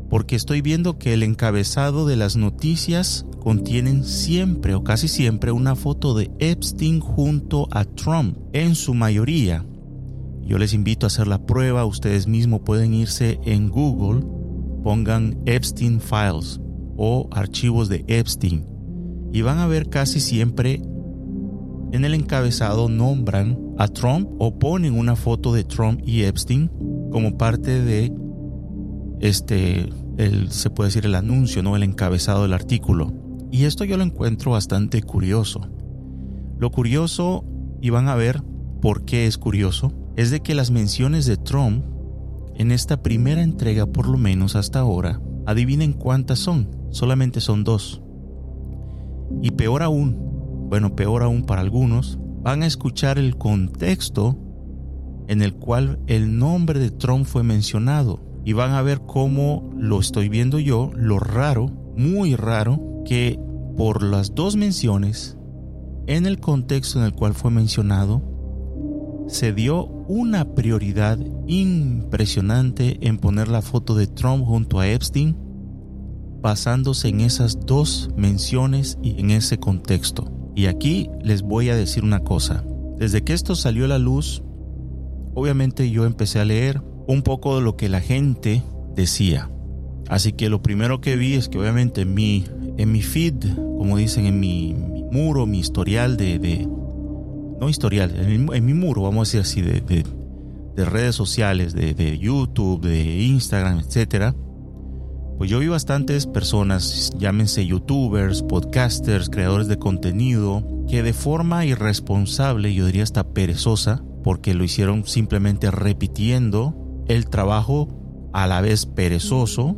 porque estoy viendo que el encabezado de las noticias contienen siempre o casi siempre una foto de Epstein junto a Trump, en su mayoría. Yo les invito a hacer la prueba, ustedes mismos pueden irse en Google, pongan Epstein Files o archivos de Epstein y van a ver casi siempre en el encabezado nombran a Trump o ponen una foto de Trump y Epstein como parte de este se puede decir el anuncio, no el encabezado del artículo. Y esto yo lo encuentro bastante curioso. Lo curioso, y van a ver por qué es curioso, es de que las menciones de Trump en esta primera entrega, por lo menos hasta ahora, adivinen cuántas son solamente son dos. Y peor aún, bueno, peor aún para algunos, van a escuchar el contexto en el cual el nombre de Trump fue mencionado y van a ver cómo lo estoy viendo yo, lo raro, muy raro, que por las dos menciones, en el contexto en el cual fue mencionado, se dio una prioridad impresionante en poner la foto de Trump junto a Epstein basándose en esas dos menciones y en ese contexto. Y aquí les voy a decir una cosa. Desde que esto salió a la luz, obviamente yo empecé a leer un poco de lo que la gente decía. Así que lo primero que vi es que obviamente en mi, en mi feed, como dicen, en mi, muro, mi historial de, no historial, en mi, muro, vamos a decir así, de, de, de redes sociales, de, de YouTube, de Instagram, etcétera, pues yo vi bastantes personas, llámense youtubers, podcasters, creadores de contenido, que de forma irresponsable, yo diría hasta perezosa, porque lo hicieron simplemente repitiendo el trabajo a la vez perezoso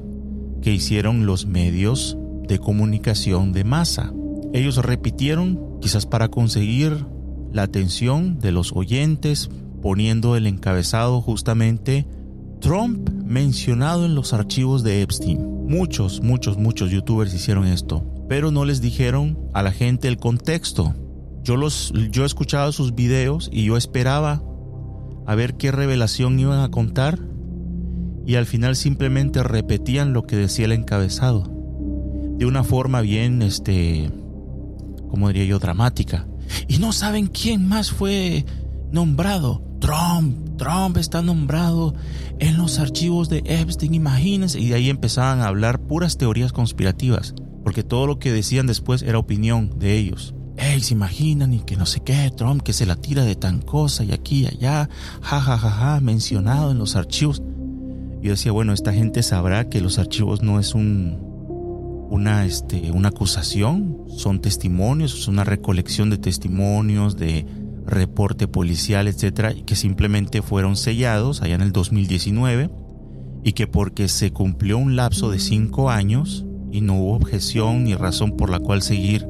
que hicieron los medios de comunicación de masa. Ellos repitieron quizás para conseguir la atención de los oyentes, poniendo el encabezado justamente Trump mencionado en los archivos de Epstein. Muchos, muchos, muchos youtubers hicieron esto, pero no les dijeron a la gente el contexto. Yo, los, yo escuchado sus videos y yo esperaba a ver qué revelación iban a contar y al final simplemente repetían lo que decía el encabezado de una forma bien, este, como diría yo, dramática. Y no saben quién más fue nombrado. Trump, Trump está nombrado en los archivos de Epstein, imagínense. Y de ahí empezaban a hablar puras teorías conspirativas, porque todo lo que decían después era opinión de ellos. hey, se imaginan y que no sé qué, Trump que se la tira de tan cosa y aquí y allá, ja, ja, ja, ja, mencionado en los archivos. Yo decía, bueno, esta gente sabrá que los archivos no es un, una, este, una acusación, son testimonios, es una recolección de testimonios, de reporte policial, etcétera, que simplemente fueron sellados allá en el 2019 y que porque se cumplió un lapso de cinco años y no hubo objeción ni razón por la cual seguir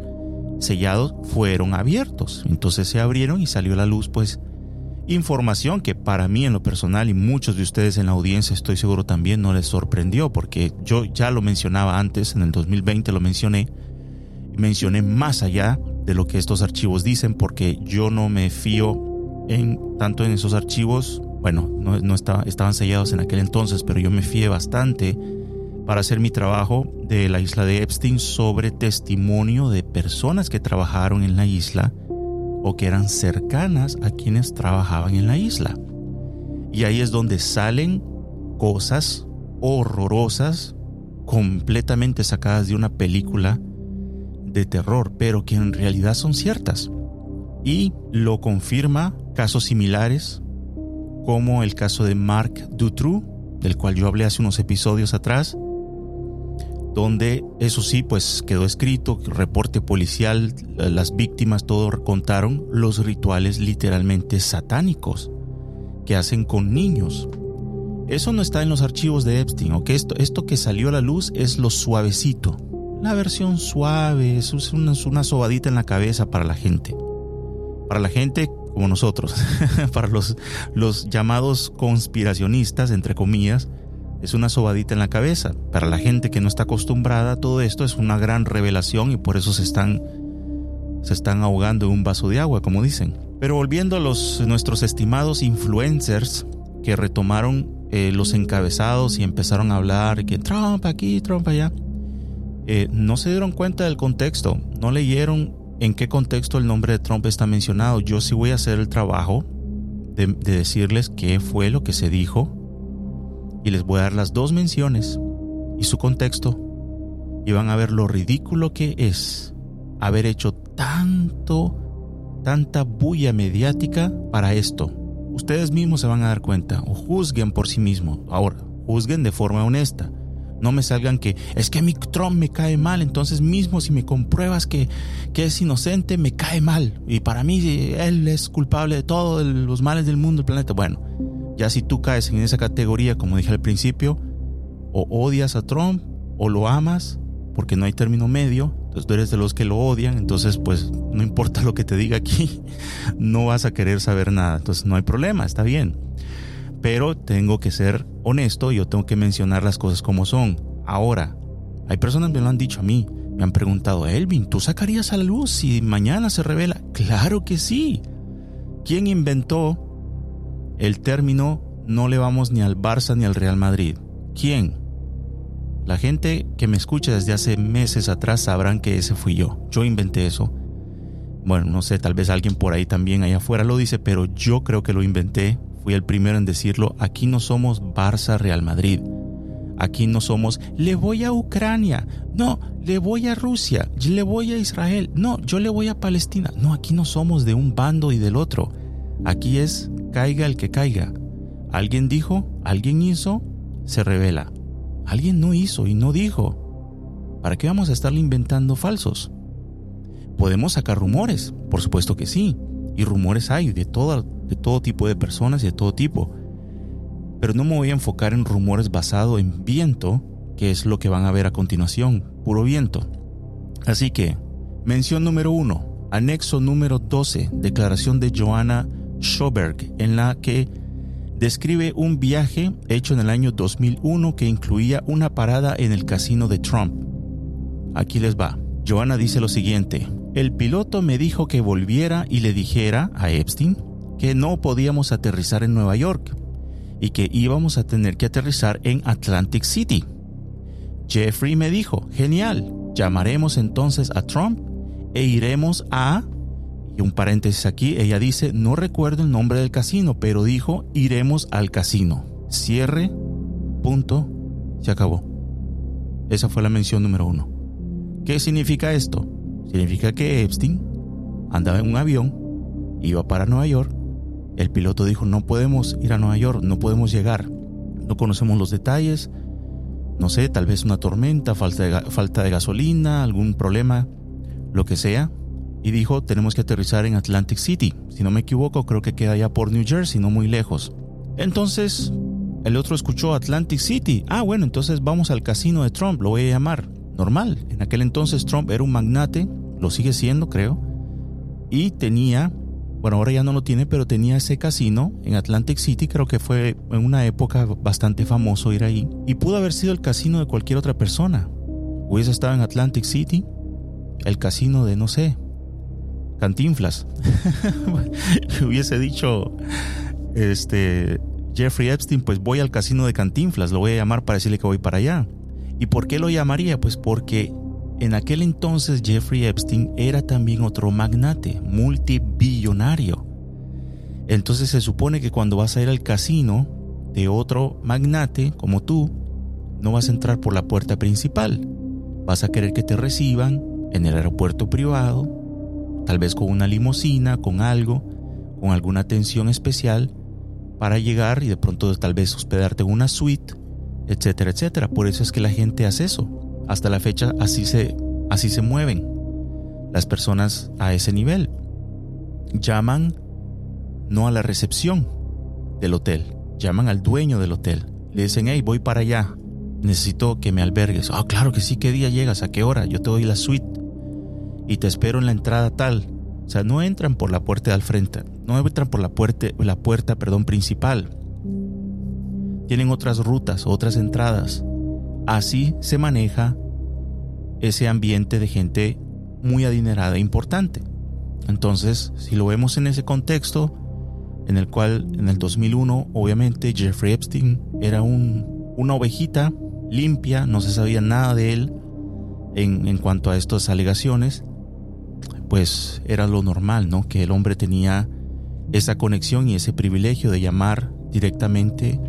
sellados, fueron abiertos. Entonces se abrieron y salió a la luz, pues, información que para mí en lo personal y muchos de ustedes en la audiencia estoy seguro también no les sorprendió, porque yo ya lo mencionaba antes, en el 2020 lo mencioné, mencioné más allá de lo que estos archivos dicen, porque yo no me fío en tanto en esos archivos, bueno, no, no estaba, estaban sellados en aquel entonces, pero yo me fié bastante para hacer mi trabajo de la isla de Epstein sobre testimonio de personas que trabajaron en la isla o que eran cercanas a quienes trabajaban en la isla. Y ahí es donde salen cosas horrorosas, completamente sacadas de una película de terror, pero que en realidad son ciertas. Y lo confirma casos similares, como el caso de Marc Dutroux, del cual yo hablé hace unos episodios atrás, donde eso sí, pues quedó escrito, reporte policial, las víctimas, todo contaron los rituales literalmente satánicos que hacen con niños. Eso no está en los archivos de Epstein, ¿ok? Esto, esto que salió a la luz es lo suavecito. La versión suave, es una, sobadita en la cabeza para la gente. Para la gente como nosotros, para los llamados conspiracionistas, entre comillas, es una sobadita en la cabeza. Para la gente que no está acostumbrada todo esto es una gran revelación y por eso se están, se están ahogando en un vaso de agua, como dicen. Pero volviendo a los, nuestros estimados influencers que retomaron eh, los encabezados y empezaron a hablar que Trump aquí, Trump allá, eh, no se dieron cuenta del contexto, no leyeron en qué contexto el nombre de Trump está mencionado. Yo sí voy a hacer el trabajo de, de decirles qué fue lo que se dijo y les voy a dar las dos menciones y su contexto y van a ver lo ridículo que es haber hecho tanto, tanta bulla mediática para esto. Ustedes mismos se van a dar cuenta o juzguen por sí mismos. Ahora, juzguen de forma honesta. No me salgan que es que mi Trump me cae mal, entonces mismo si me compruebas que, que es inocente, me cae mal. Y para mí él es culpable de todos los males del mundo, del planeta. Bueno, ya si tú caes en esa categoría, como dije al principio, o odias a Trump o lo amas, porque no hay término medio, entonces tú eres de los que lo odian, entonces pues no importa lo que te diga aquí, no vas a querer saber nada, entonces no hay problema, está bien. Pero tengo que ser honesto yo tengo que mencionar las cosas como son. Ahora, hay personas que me lo han dicho a mí, me han preguntado, Elvin, ¿tú sacarías a la luz si mañana se revela? Claro que sí. ¿Quién inventó el término no le vamos ni al Barça ni al Real Madrid. ¿Quién? La gente que me escucha desde hace meses atrás sabrán que ese fui yo. Yo inventé eso. Bueno, no sé, tal vez alguien por ahí también allá afuera lo dice, pero yo creo que lo inventé. Fui el primero en decirlo. Aquí no somos Barça Real Madrid. Aquí no somos le voy a Ucrania. No, le voy a Rusia. Le voy a Israel. No, yo le voy a Palestina. No, aquí no somos de un bando y del otro. Aquí es caiga el que caiga. Alguien dijo, alguien hizo, se revela. Alguien no hizo y no dijo. ¿Para qué vamos a estarle inventando falsos? Podemos sacar rumores, por supuesto que sí. Y rumores hay de todo, de todo tipo de personas y de todo tipo. Pero no me voy a enfocar en rumores basados en viento, que es lo que van a ver a continuación, puro viento. Así que, mención número uno, anexo número 12, declaración de Joanna Schoberg, en la que describe un viaje hecho en el año 2001 que incluía una parada en el casino de Trump. Aquí les va. Joanna dice lo siguiente. El piloto me dijo que volviera y le dijera a Epstein que no podíamos aterrizar en Nueva York y que íbamos a tener que aterrizar en Atlantic City. Jeffrey me dijo, genial, llamaremos entonces a Trump e iremos a un paréntesis aquí, ella dice, no recuerdo el nombre del casino, pero dijo, iremos al casino. Cierre, punto, se acabó. Esa fue la mención número uno. ¿Qué significa esto? Significa que Epstein andaba en un avión, iba para Nueva York. El piloto dijo, no podemos ir a Nueva York, no podemos llegar. No conocemos los detalles. No sé, tal vez una tormenta, falta de, falta de gasolina, algún problema, lo que sea. Y dijo, tenemos que aterrizar en Atlantic City. Si no me equivoco, creo que queda ya por New Jersey, no muy lejos. Entonces, el otro escuchó Atlantic City. Ah, bueno, entonces vamos al casino de Trump, lo voy a llamar. Normal. En aquel entonces Trump era un magnate, lo sigue siendo, creo. Y tenía, bueno, ahora ya no lo tiene, pero tenía ese casino en Atlantic City, creo que fue en una época bastante famoso ir ahí. Y pudo haber sido el casino de cualquier otra persona. Hubiese estado en Atlantic City, el casino de, no sé, Cantinflas. hubiese dicho, este, Jeffrey Epstein, pues voy al casino de Cantinflas, lo voy a llamar para decirle que voy para allá. ¿Y por qué lo llamaría? Pues porque en aquel entonces Jeffrey Epstein era también otro magnate, multibillonario. Entonces se supone que cuando vas a ir al casino de otro magnate como tú, no vas a entrar por la puerta principal. Vas a querer que te reciban en el aeropuerto privado, tal vez con una limusina, con algo, con alguna atención especial para llegar y de pronto tal vez hospedarte en una suite, etcétera, etcétera. Por eso es que la gente hace eso. Hasta la fecha así se, así se mueven las personas a ese nivel. Llaman no a la recepción del hotel, llaman al dueño del hotel. Le dicen, hey, voy para allá, necesito que me albergues. Ah, claro que sí, ¿qué día llegas? ¿A qué hora? Yo te doy la suite y te espero en la entrada tal. O sea, no entran por la puerta de al frente, no entran por la puerta, la puerta perdón, principal. Tienen otras rutas, otras entradas. Así se maneja ese ambiente de gente muy adinerada e importante. Entonces, si lo vemos en ese contexto, en el cual en el 2001, obviamente, Jeffrey Epstein era un, una ovejita limpia, no se sabía nada de él en, en cuanto a estas alegaciones, pues era lo normal, ¿no? Que el hombre tenía esa conexión y ese privilegio de llamar directamente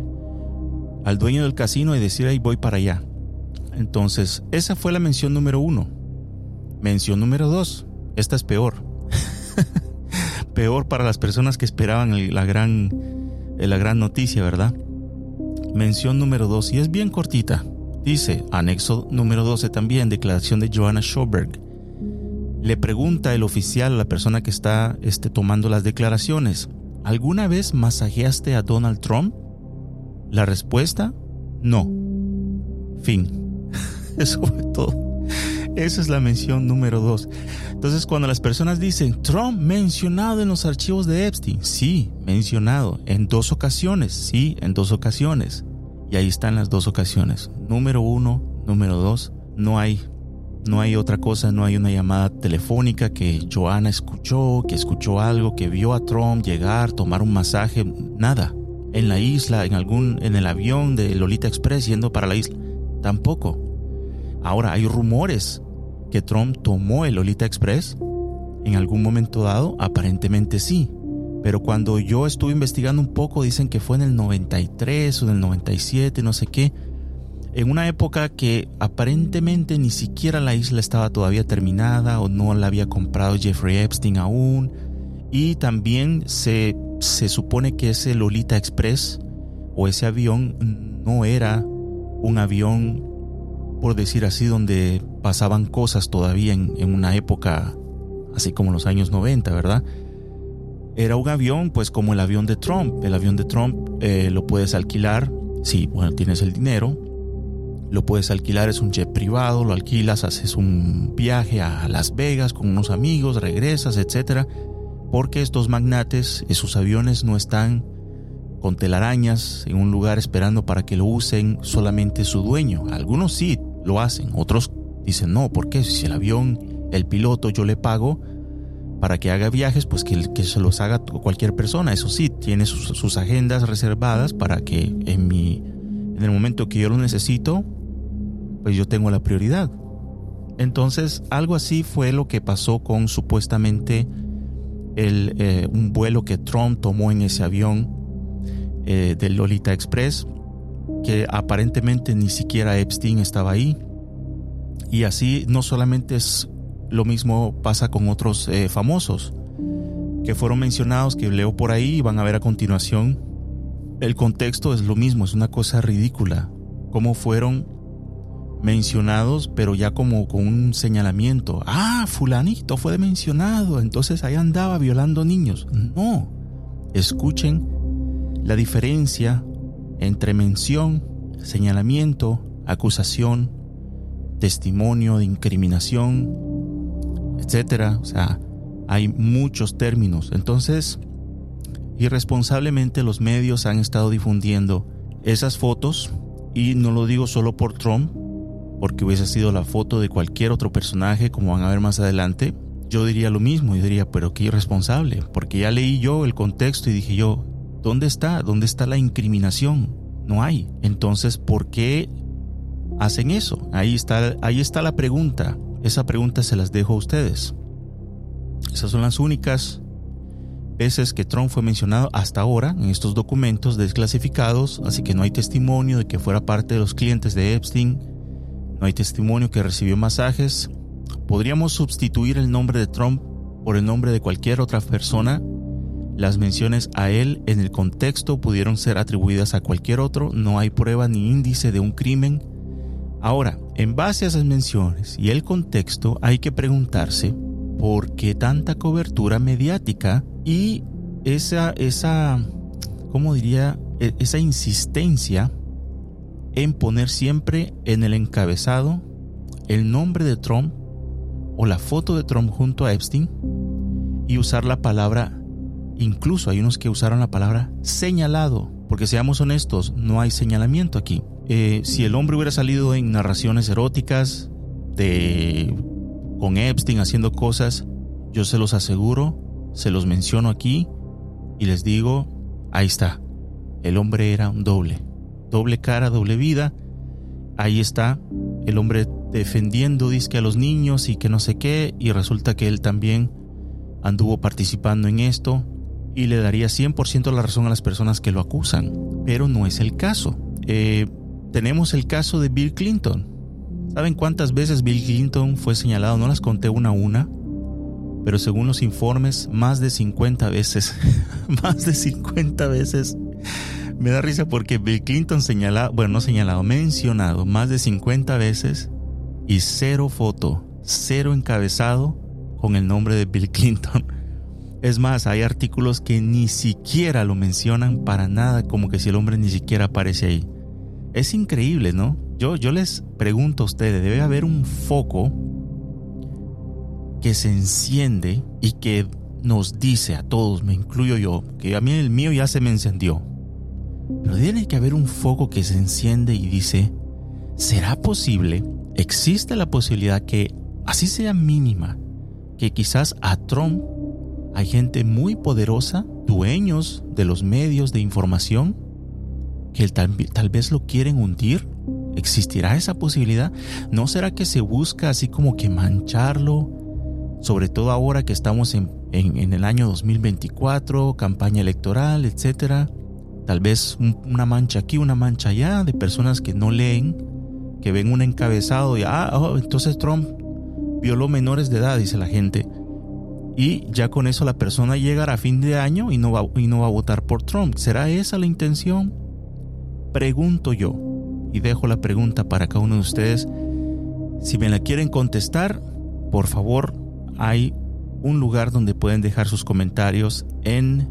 al dueño del casino y decir, ahí voy para allá. Entonces, esa fue la mención número uno. Mención número dos, esta es peor. peor para las personas que esperaban la gran, la gran noticia, ¿verdad? Mención número dos, y es bien cortita. Dice, anexo número 12 también, declaración de Joanna Schoberg. Le pregunta el oficial a la persona que está este, tomando las declaraciones, ¿alguna vez masajeaste a Donald Trump? La respuesta, no. Fin. Eso fue todo. Esa es la mención número dos. Entonces, cuando las personas dicen, Trump mencionado en los archivos de Epstein, sí, mencionado en dos ocasiones, sí, en dos ocasiones. Y ahí están las dos ocasiones. Número uno, número dos, no hay no hay otra cosa, no hay una llamada telefónica que Joana escuchó, que escuchó algo, que vio a Trump llegar, tomar un masaje, nada. En la isla, en algún, en el avión de Lolita Express yendo para la isla, tampoco. Ahora hay rumores que Trump tomó el Lolita Express en algún momento dado, aparentemente sí. Pero cuando yo estuve investigando un poco, dicen que fue en el 93 o en el 97, no sé qué en una época que aparentemente ni siquiera la isla estaba todavía terminada o no la había comprado Jeffrey Epstein aún. Y también se, se supone que ese Lolita Express o ese avión no era un avión, por decir así, donde pasaban cosas todavía en, una época así como los años 90, ¿verdad? Era un avión, pues como el avión de Trump. El avión de Trump eh, lo puedes alquilar si, bueno, tienes el dinero lo puedes alquilar, es un jet privado, lo alquilas, haces un viaje a Las Vegas con unos amigos, regresas, etc. Porque estos magnates, sus aviones no están con telarañas en un lugar esperando para que lo usen solamente su dueño. Algunos sí lo hacen, otros dicen no, porque si el avión, el piloto, yo le pago para que haga viajes, pues que, que se los haga cualquier persona. Eso sí, tiene sus, sus agendas reservadas para que en mi en el momento que yo lo necesito, pues yo tengo la prioridad. Entonces, algo así fue lo que pasó con supuestamente el, eh, un vuelo que Trump tomó en ese avión eh, del Lolita Express, que aparentemente ni siquiera Epstein estaba ahí. Y así no solamente es lo mismo pasa con otros eh, famosos que fueron mencionados, que leo por ahí y van a ver a continuación. El contexto es lo mismo, es una cosa ridícula. Cómo fueron mencionados, pero ya como con un señalamiento. Ah, fulanito fue mencionado, entonces ahí andaba violando niños. No, escuchen la diferencia entre mención, señalamiento, acusación, testimonio de incriminación, etcétera. O sea, hay muchos términos. Entonces, irresponsablemente los medios han estado difundiendo esas fotos y no lo digo solo por Trump, porque hubiese sido la foto de cualquier otro personaje, como van a ver más adelante, yo diría lo mismo, yo diría, pero qué irresponsable, porque ya leí yo el contexto y dije yo, ¿dónde está? ¿Dónde está la incriminación? No hay. Entonces, ¿por qué hacen eso? Ahí está, ahí está la pregunta. Esa pregunta se las dejo a ustedes. Esas son las únicas veces que Trump fue mencionado hasta ahora en estos documentos desclasificados, así que no hay testimonio de que fuera parte de los clientes de Epstein, no hay testimonio que recibió masajes. Podríamos sustituir el nombre de Trump por el nombre de cualquier otra persona. Las menciones a él en el contexto pudieron ser atribuidas a cualquier otro, no hay prueba ni índice de un crimen. Ahora, en base a esas menciones y el contexto, hay que preguntarse por qué tanta cobertura mediática y esa, esa, ¿cómo diría? E, esa insistencia en poner siempre en el encabezado el nombre de Trump o la foto de Trump junto a Epstein y usar la palabra, incluso hay unos que usaron la palabra señalado, porque seamos honestos, no hay señalamiento aquí. Eh, si el hombre hubiera salido en narraciones eróticas de con Epstein haciendo cosas, yo se los aseguro, se los menciono aquí y les digo, ahí está, el hombre era un doble, doble cara, doble vida, ahí está, el hombre defendiendo disque a los niños y que no sé qué, y resulta que él también anduvo participando en esto y le daría 100% la razón a las personas que lo acusan, pero no es el caso. Eh, tenemos el caso de Bill Clinton. ¿Saben cuántas veces Bill Clinton fue señalado? No las conté una a una, pero según los informes, más de 50 veces. más de 50 veces. Me da risa porque Bill Clinton señalado, bueno, no señalado, mencionado más de 50 veces y cero foto, cero encabezado con el nombre de Bill Clinton. Es más, hay artículos que ni siquiera lo mencionan para nada, como que si el hombre ni siquiera aparece ahí. Es increíble, ¿no? Yo, yo les pregunto a ustedes, debe haber un foco que se enciende y que nos dice a todos, me incluyo yo, que a mí el mío ya se me encendió. Pero tiene que haber un foco que se enciende y dice, ¿será posible? ¿Existe la posibilidad que, así sea mínima, que quizás a Trump hay gente muy poderosa, dueños de los medios de información, que tal, tal vez lo quieren hundir? ¿Existirá esa posibilidad? ¿No será que se busca así como que mancharlo? Sobre todo ahora que estamos en, el año 2024, campaña electoral, etcétera. Tal vez una mancha aquí, una mancha allá, de personas que no leen, que ven un encabezado y, ah, oh, entonces Trump violó menores de edad, dice la gente. Y ya con eso la persona llegará a fin de año y no va, y no va a votar por Trump. ¿Será esa la intención? Pregunto yo, y dejo la pregunta para cada uno de ustedes. Si me la quieren contestar, por favor, hay un lugar donde pueden dejar sus comentarios en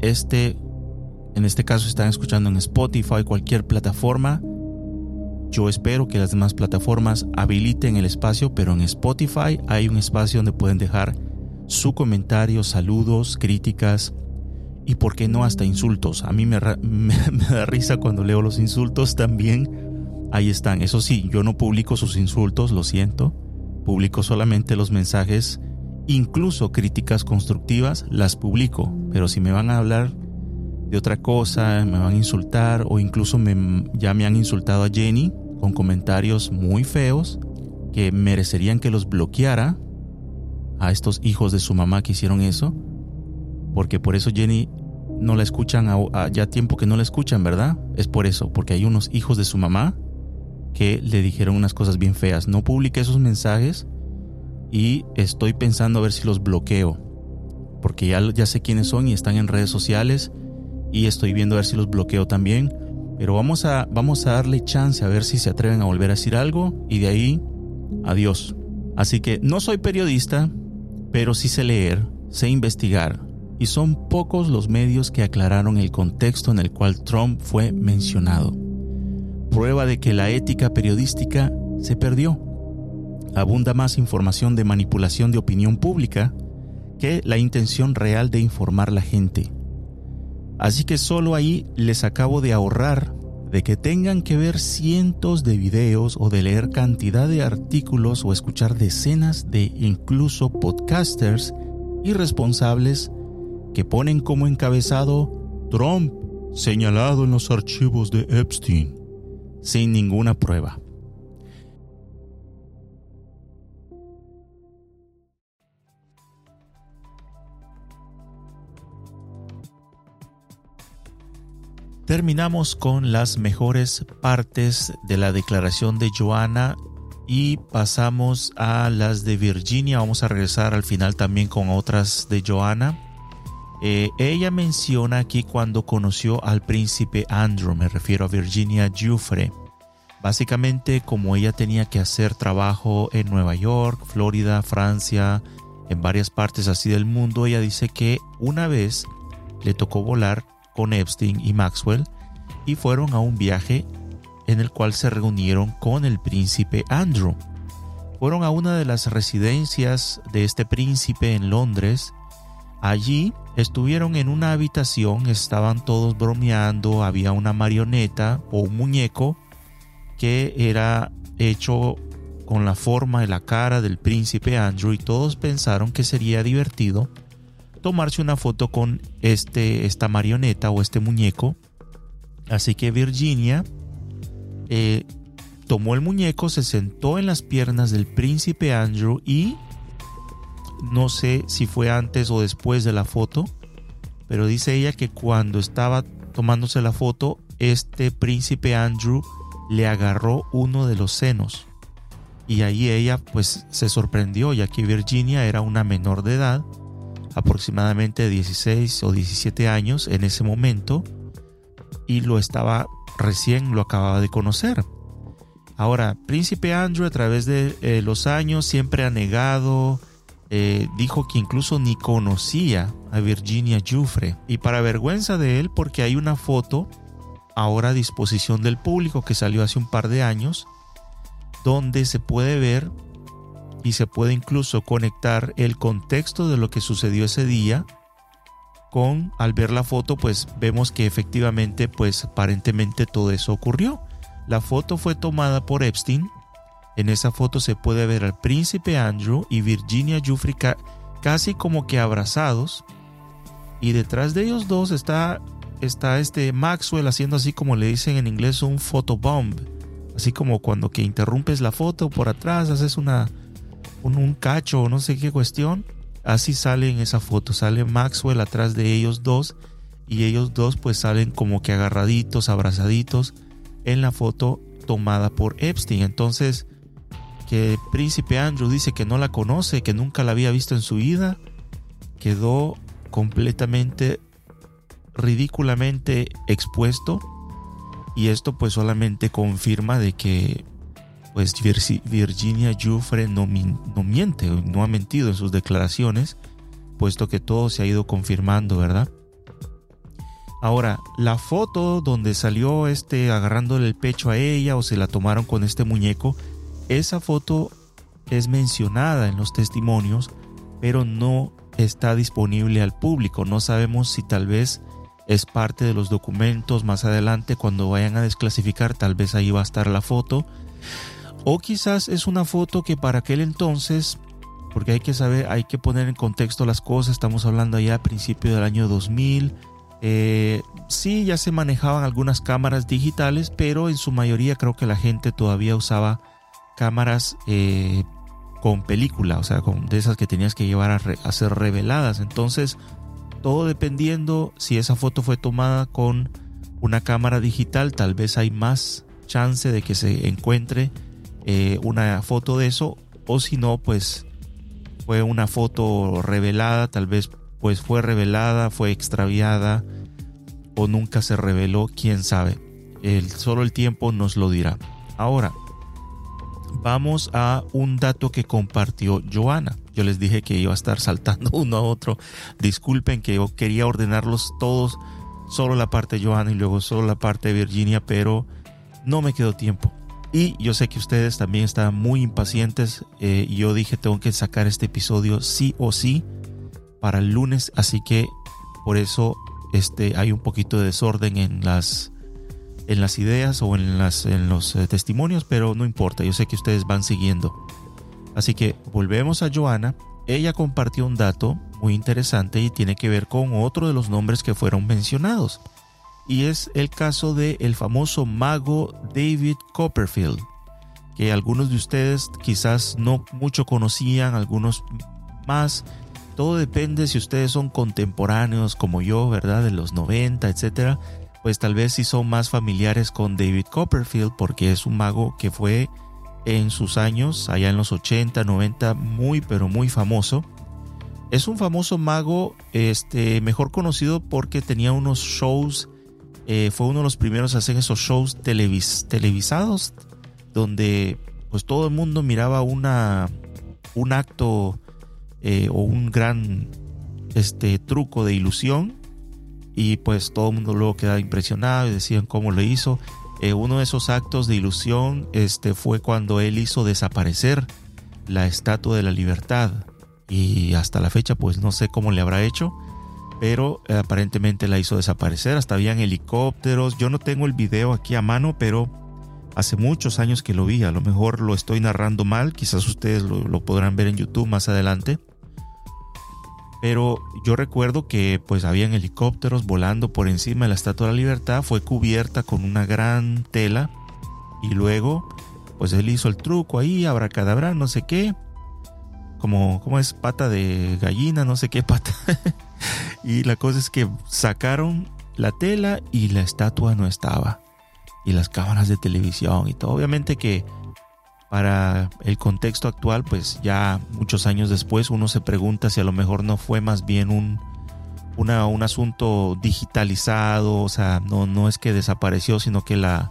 este, en este caso están escuchando en Spotify, cualquier plataforma. Yo espero que las demás plataformas habiliten el espacio, pero en Spotify hay un espacio donde pueden dejar su comentario, saludos, críticas, y por qué no hasta insultos. A mí me, da risa cuando leo los insultos también. Ahí están. Eso sí, yo no publico sus insultos, lo siento. Publico solamente los mensajes, incluso críticas constructivas, las publico. Pero si me van a hablar de otra cosa, me van a insultar o incluso me, ya me han insultado a Jenny con comentarios muy feos que merecerían que los bloqueara a estos hijos de su mamá que hicieron eso porque por eso Jenny no la escuchan, ya tiempo que no la escuchan, ¿verdad? Es por eso, porque hay unos hijos de su mamá que le dijeron unas cosas bien feas. No publiqué esos mensajes y estoy pensando a ver si los bloqueo. Porque ya, ya sé quiénes son y están en redes sociales y estoy viendo a ver si los bloqueo también. Pero vamos a, vamos a darle chance a ver si se atreven a volver a decir algo y de ahí, adiós. Así que no soy periodista, pero sí sé leer, sé investigar y son pocos los medios que aclararon el contexto en el cual Trump fue mencionado. Prueba de que la ética periodística se perdió. Abunda más información de manipulación de opinión pública que la intención real de informar la gente. Así que solo ahí les acabo de ahorrar de que tengan que ver cientos de videos o de leer cantidad de artículos o escuchar decenas de incluso podcasters irresponsables que ponen como encabezado Trump señalado en los archivos de Epstein, sin ninguna prueba. Terminamos con las mejores partes de la declaración de Joanna y pasamos a las de Virginia. Vamos a regresar al final también con otras de Joanna. Eh, ella menciona aquí cuando conoció al príncipe Andrew, me refiero a Virginia Giuffre. Básicamente como ella tenía que hacer trabajo en Nueva York, Florida, Francia, en varias partes así del mundo, ella dice que una vez le tocó volar con Epstein y Maxwell y fueron a un viaje en el cual se reunieron con el príncipe Andrew. Fueron a una de las residencias de este príncipe en Londres. Allí Estuvieron en una habitación, estaban todos bromeando, había una marioneta o un muñeco que era hecho con la forma de la cara del príncipe Andrew y todos pensaron que sería divertido tomarse una foto con este, esta marioneta o este muñeco. Así que Virginia eh, tomó el muñeco, se sentó en las piernas del príncipe Andrew y no sé si fue antes o después de la foto, pero dice ella que cuando estaba tomándose la foto, este príncipe Andrew le agarró uno de los senos. Y ahí ella pues se sorprendió, ya que Virginia era una menor de edad, aproximadamente 16 o 17 años en ese momento, y lo estaba recién lo acababa de conocer. Ahora, príncipe Andrew a través de eh, los años siempre ha negado eh, dijo que incluso ni conocía a Virginia Giuffre. Y para vergüenza de él, porque hay una foto ahora a disposición del público que salió hace un par de años, donde se puede ver y se puede incluso conectar el contexto de lo que sucedió ese día con al ver la foto pues vemos que efectivamente pues aparentemente todo eso ocurrió. La foto fue tomada por Epstein en esa foto se puede ver al príncipe Andrew y Virginia Giuffre casi como que abrazados. Y detrás de ellos dos está, está este Maxwell haciendo así como le dicen en inglés un photobomb. Así como cuando que interrumpes la foto por atrás, haces una, un, un cacho o no sé qué cuestión. Así sale en esa foto. Sale Maxwell atrás de ellos dos. Y ellos dos pues salen como que agarraditos, abrazaditos en la foto tomada por Epstein. Entonces que príncipe Andrew dice que no la conoce, que nunca la había visto en su vida, quedó completamente ridículamente expuesto y esto pues solamente confirma de que pues Virginia Giuffre no, no miente, no ha mentido en sus declaraciones, puesto que todo se ha ido confirmando, ¿verdad? Ahora, la foto donde salió este agarrándole el pecho a ella o se la tomaron con este muñeco, esa foto es mencionada en los testimonios, pero no está disponible al público. No sabemos si tal vez es parte de los documentos más adelante cuando vayan a desclasificar, tal vez ahí va a estar la foto. O quizás es una foto que para aquel entonces, porque hay que saber, hay que poner en contexto las cosas, estamos hablando ya a principio del año 2000. Eh, sí, ya se manejaban algunas cámaras digitales, pero en su mayoría creo que la gente todavía usaba cámaras eh, con película, o sea, con, de esas que tenías que llevar a, ser reveladas. Entonces, todo dependiendo si esa foto fue tomada con una cámara digital, tal vez hay más chance de que se encuentre eh, una foto de eso, o si no, pues fue una foto revelada, tal vez pues fue revelada, fue extraviada o nunca se reveló, quién sabe. El, solo el tiempo nos lo dirá. Ahora, vamos a un dato que compartió Joana. Yo les dije que iba a estar saltando uno a otro. Disculpen que yo quería ordenarlos todos, solo la parte de Joana y luego solo la parte de Virginia, pero no me quedó tiempo. Y yo sé que ustedes también están muy impacientes. Eh, yo dije tengo que sacar este episodio sí o sí para el lunes, así que por eso este, hay un poquito de desorden en las, en las ideas o en, las, en los eh, testimonios, pero no importa, yo sé que ustedes van siguiendo. Así que volvemos a Joana. Ella compartió un dato muy interesante y tiene que ver con otro de los nombres que fueron mencionados y es el caso de el famoso mago David Copperfield, que algunos de ustedes quizás no mucho conocían, algunos más. Todo depende si ustedes son contemporáneos como yo, ¿verdad? De los 90, etcétera. Pues tal vez si son más familiares con David Copperfield porque es un mago que fue en sus años, allá en los 80, 90, muy pero muy famoso. Es un famoso mago, este, mejor conocido porque tenía unos shows eh, fue uno de los primeros a hacer esos shows televisados donde pues todo el mundo miraba una, un acto eh, o un gran este, truco de ilusión y pues todo el mundo luego quedaba impresionado y decían cómo lo hizo. Eh, uno de esos actos de ilusión este, fue cuando él hizo desaparecer la estatua de la libertad y hasta la fecha pues no sé cómo le habrá hecho pero eh, aparentemente la hizo desaparecer. Hasta habían helicópteros. Yo no tengo el video aquí a mano, pero hace muchos años que lo vi. A lo mejor lo estoy narrando mal. Quizás ustedes lo, podrán ver en YouTube más adelante. Pero yo recuerdo que pues habían helicópteros volando por encima de la Estatua de la Libertad. Fue cubierta con una gran tela. Y luego pues él hizo el truco ahí, abracadabra, no sé qué. Como, como es pata de gallina, no sé qué pata. y la cosa es que sacaron la tela y la estatua no estaba. Y las cámaras de televisión y todo. Obviamente que para el contexto actual, pues ya muchos años después uno se pregunta si a lo mejor no fue más bien un, un asunto digitalizado, o sea, no, no es que desapareció, sino que la,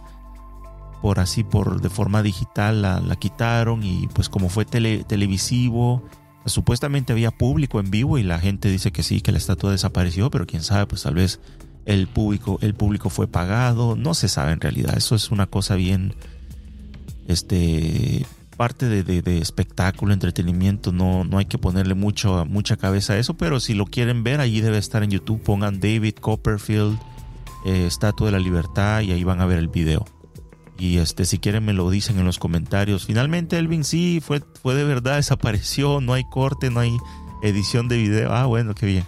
por así, por de forma digital la, la quitaron y pues como fue televisivo Supuestamente había público en vivo y la gente dice que sí, que la estatua desapareció, pero quién sabe, pues tal vez el público, el público fue pagado, no se sabe en realidad. Eso es una cosa bien, este, parte de, espectáculo, entretenimiento, no, no hay que ponerle mucho, mucha cabeza a eso, pero si lo quieren ver, allí debe estar en YouTube, pongan David Copperfield, eh, Estatua de la Libertad y ahí van a ver el video. Y este, si quieren me lo dicen en los comentarios. Finalmente Elvin sí fue, fue de verdad, desapareció, no hay corte, no hay edición de video. Ah, bueno, qué bien.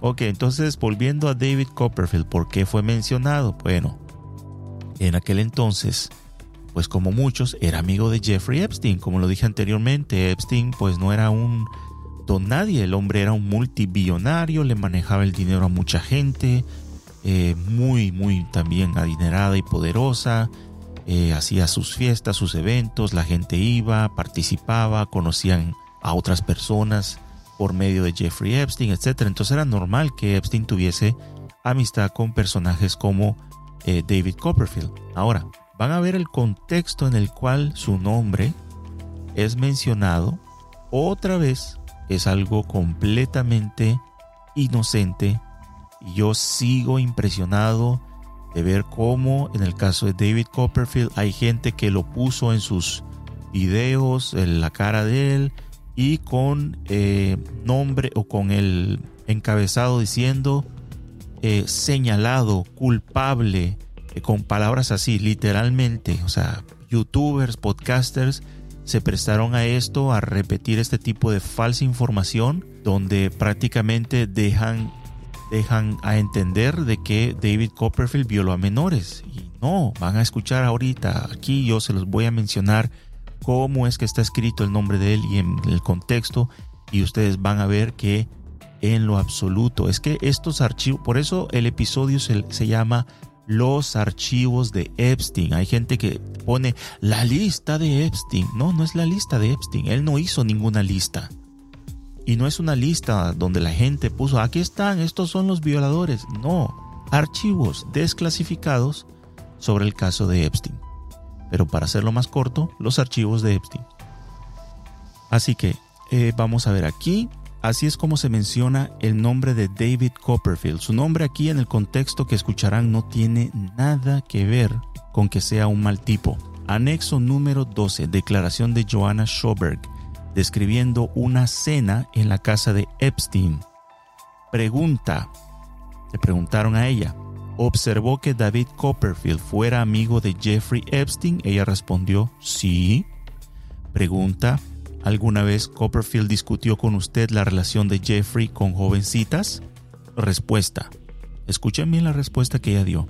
Ok, entonces volviendo a David Copperfield, ¿por qué fue mencionado? Bueno, en aquel entonces, pues como muchos, era amigo de Jeffrey Epstein, como lo dije anteriormente. Epstein pues no era un don nadie, el hombre era un multibillonario, le manejaba el dinero a mucha gente, eh, muy, muy también adinerada y poderosa. Eh, hacía sus fiestas, sus eventos, la gente iba, participaba, conocían a otras personas por medio de Jeffrey Epstein, etc. Entonces era normal que Epstein tuviese amistad con personajes como eh, David Copperfield. Ahora, van a ver el contexto en el cual su nombre es mencionado. Otra vez es algo completamente inocente. Yo sigo impresionado de ver cómo en el caso de David Copperfield hay gente que lo puso en sus videos, en la cara de él y con eh, nombre o con el encabezado diciendo eh, señalado, culpable, eh, con palabras así, literalmente, o sea, youtubers, podcasters se prestaron a esto, a repetir este tipo de falsa información, donde prácticamente dejan dejan a entender de que David Copperfield violó a menores. Y no, van a escuchar ahorita, aquí yo se los voy a mencionar cómo es que está escrito el nombre de él y en el contexto y ustedes van a ver que en lo absoluto es que estos archivos, por eso el episodio se, se llama los archivos de Epstein. Hay gente que pone la lista de Epstein. No, no es la lista de Epstein. Él no hizo ninguna lista. Y no es una lista donde la gente puso, aquí están, estos son los violadores. No, archivos desclasificados sobre el caso de Epstein. Pero para hacerlo más corto, los archivos de Epstein. Así que eh, vamos a ver aquí. Así es como se menciona el nombre de David Copperfield. Su nombre aquí en el contexto que escucharán no tiene nada que ver con que sea un mal tipo. Anexo número 12, declaración de Joanna Schoberg, describiendo una cena en la casa de Epstein. Pregunta, le preguntaron a ella, ¿observó que David Copperfield fuera amigo de Jeffrey Epstein? Ella respondió, sí. Pregunta, ¿alguna vez Copperfield discutió con usted la relación de Jeffrey con jovencitas? Respuesta, escuchen bien la respuesta que ella dio.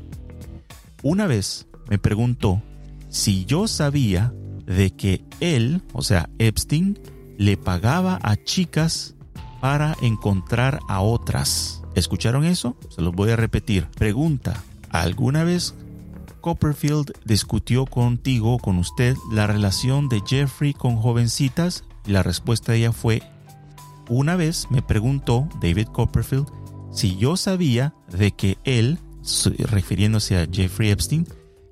Una vez me preguntó si yo sabía de que él, o sea, Epstein, le pagaba a chicas para encontrar a otras. ¿Escucharon eso? Se los voy a repetir. Pregunta, ¿alguna vez Copperfield discutió contigo, con usted, la relación de Jeffrey con jovencitas? Y la respuesta de ella fue, una vez me preguntó David Copperfield si yo sabía de que él, refiriéndose a Jeffrey Epstein,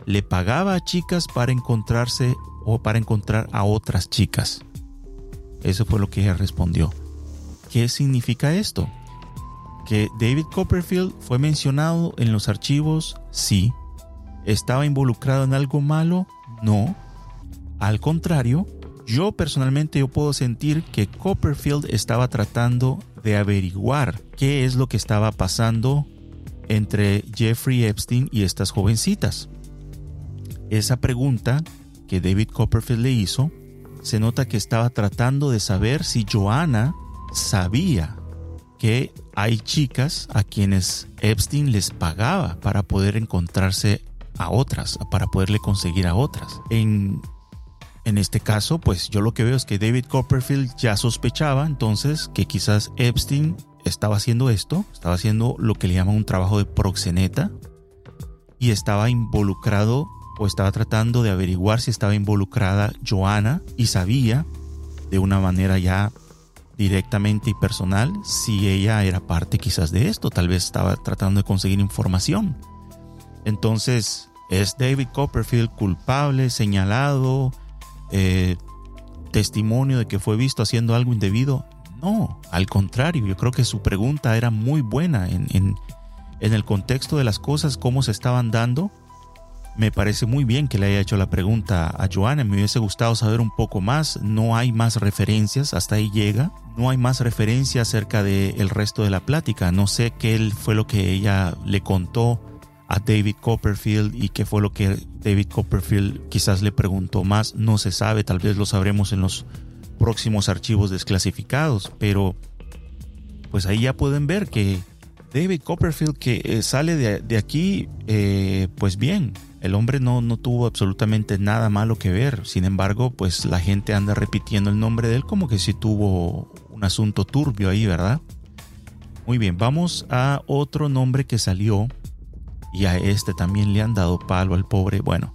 le pagaba a chicas para encontrarse o para encontrar a otras chicas. Eso fue lo que ella respondió. ¿Qué significa esto? Que David Copperfield fue mencionado en los archivos, sí. ¿Estaba involucrado en algo malo? No. Al contrario, yo personalmente yo puedo sentir que Copperfield estaba tratando de averiguar qué es lo que estaba pasando entre Jeffrey Epstein y estas jovencitas. Esa pregunta que David Copperfield le hizo, se nota que estaba tratando de saber si Joanna sabía que hay chicas a quienes Epstein les pagaba para poder encontrarse a otras, para poderle conseguir a otras. En, en este caso, pues yo lo que veo es que David Copperfield ya sospechaba entonces que quizás Epstein estaba haciendo esto, estaba haciendo lo que le llaman un trabajo de proxeneta y estaba involucrado o estaba tratando de averiguar si estaba involucrada Joana y sabía de una manera ya directamente y personal si ella era parte quizás de esto, tal vez estaba tratando de conseguir información. Entonces, ¿es David Copperfield culpable, señalado, eh, testimonio de que fue visto haciendo algo indebido? No, al contrario, yo creo que su pregunta era muy buena en, en, en el contexto de las cosas, cómo se estaban dando me parece muy bien que le haya hecho la pregunta a Joana. Me hubiese gustado saber un poco más. No hay más referencias, hasta ahí llega. No hay más referencias acerca del resto de la plática. No sé qué fue lo que ella le contó a David Copperfield y qué fue lo que David Copperfield quizás le preguntó más. No se sabe, tal vez lo sabremos en los próximos archivos desclasificados, pero pues ahí ya pueden ver que David Copperfield que eh, sale de, aquí, eh, pues bien, el hombre no, no tuvo absolutamente nada malo que ver. Sin embargo, pues la gente anda repitiendo el nombre de él como que si tuvo un asunto turbio ahí, ¿verdad? Muy bien, vamos a otro nombre que salió y a este también le han dado palo al pobre. Bueno,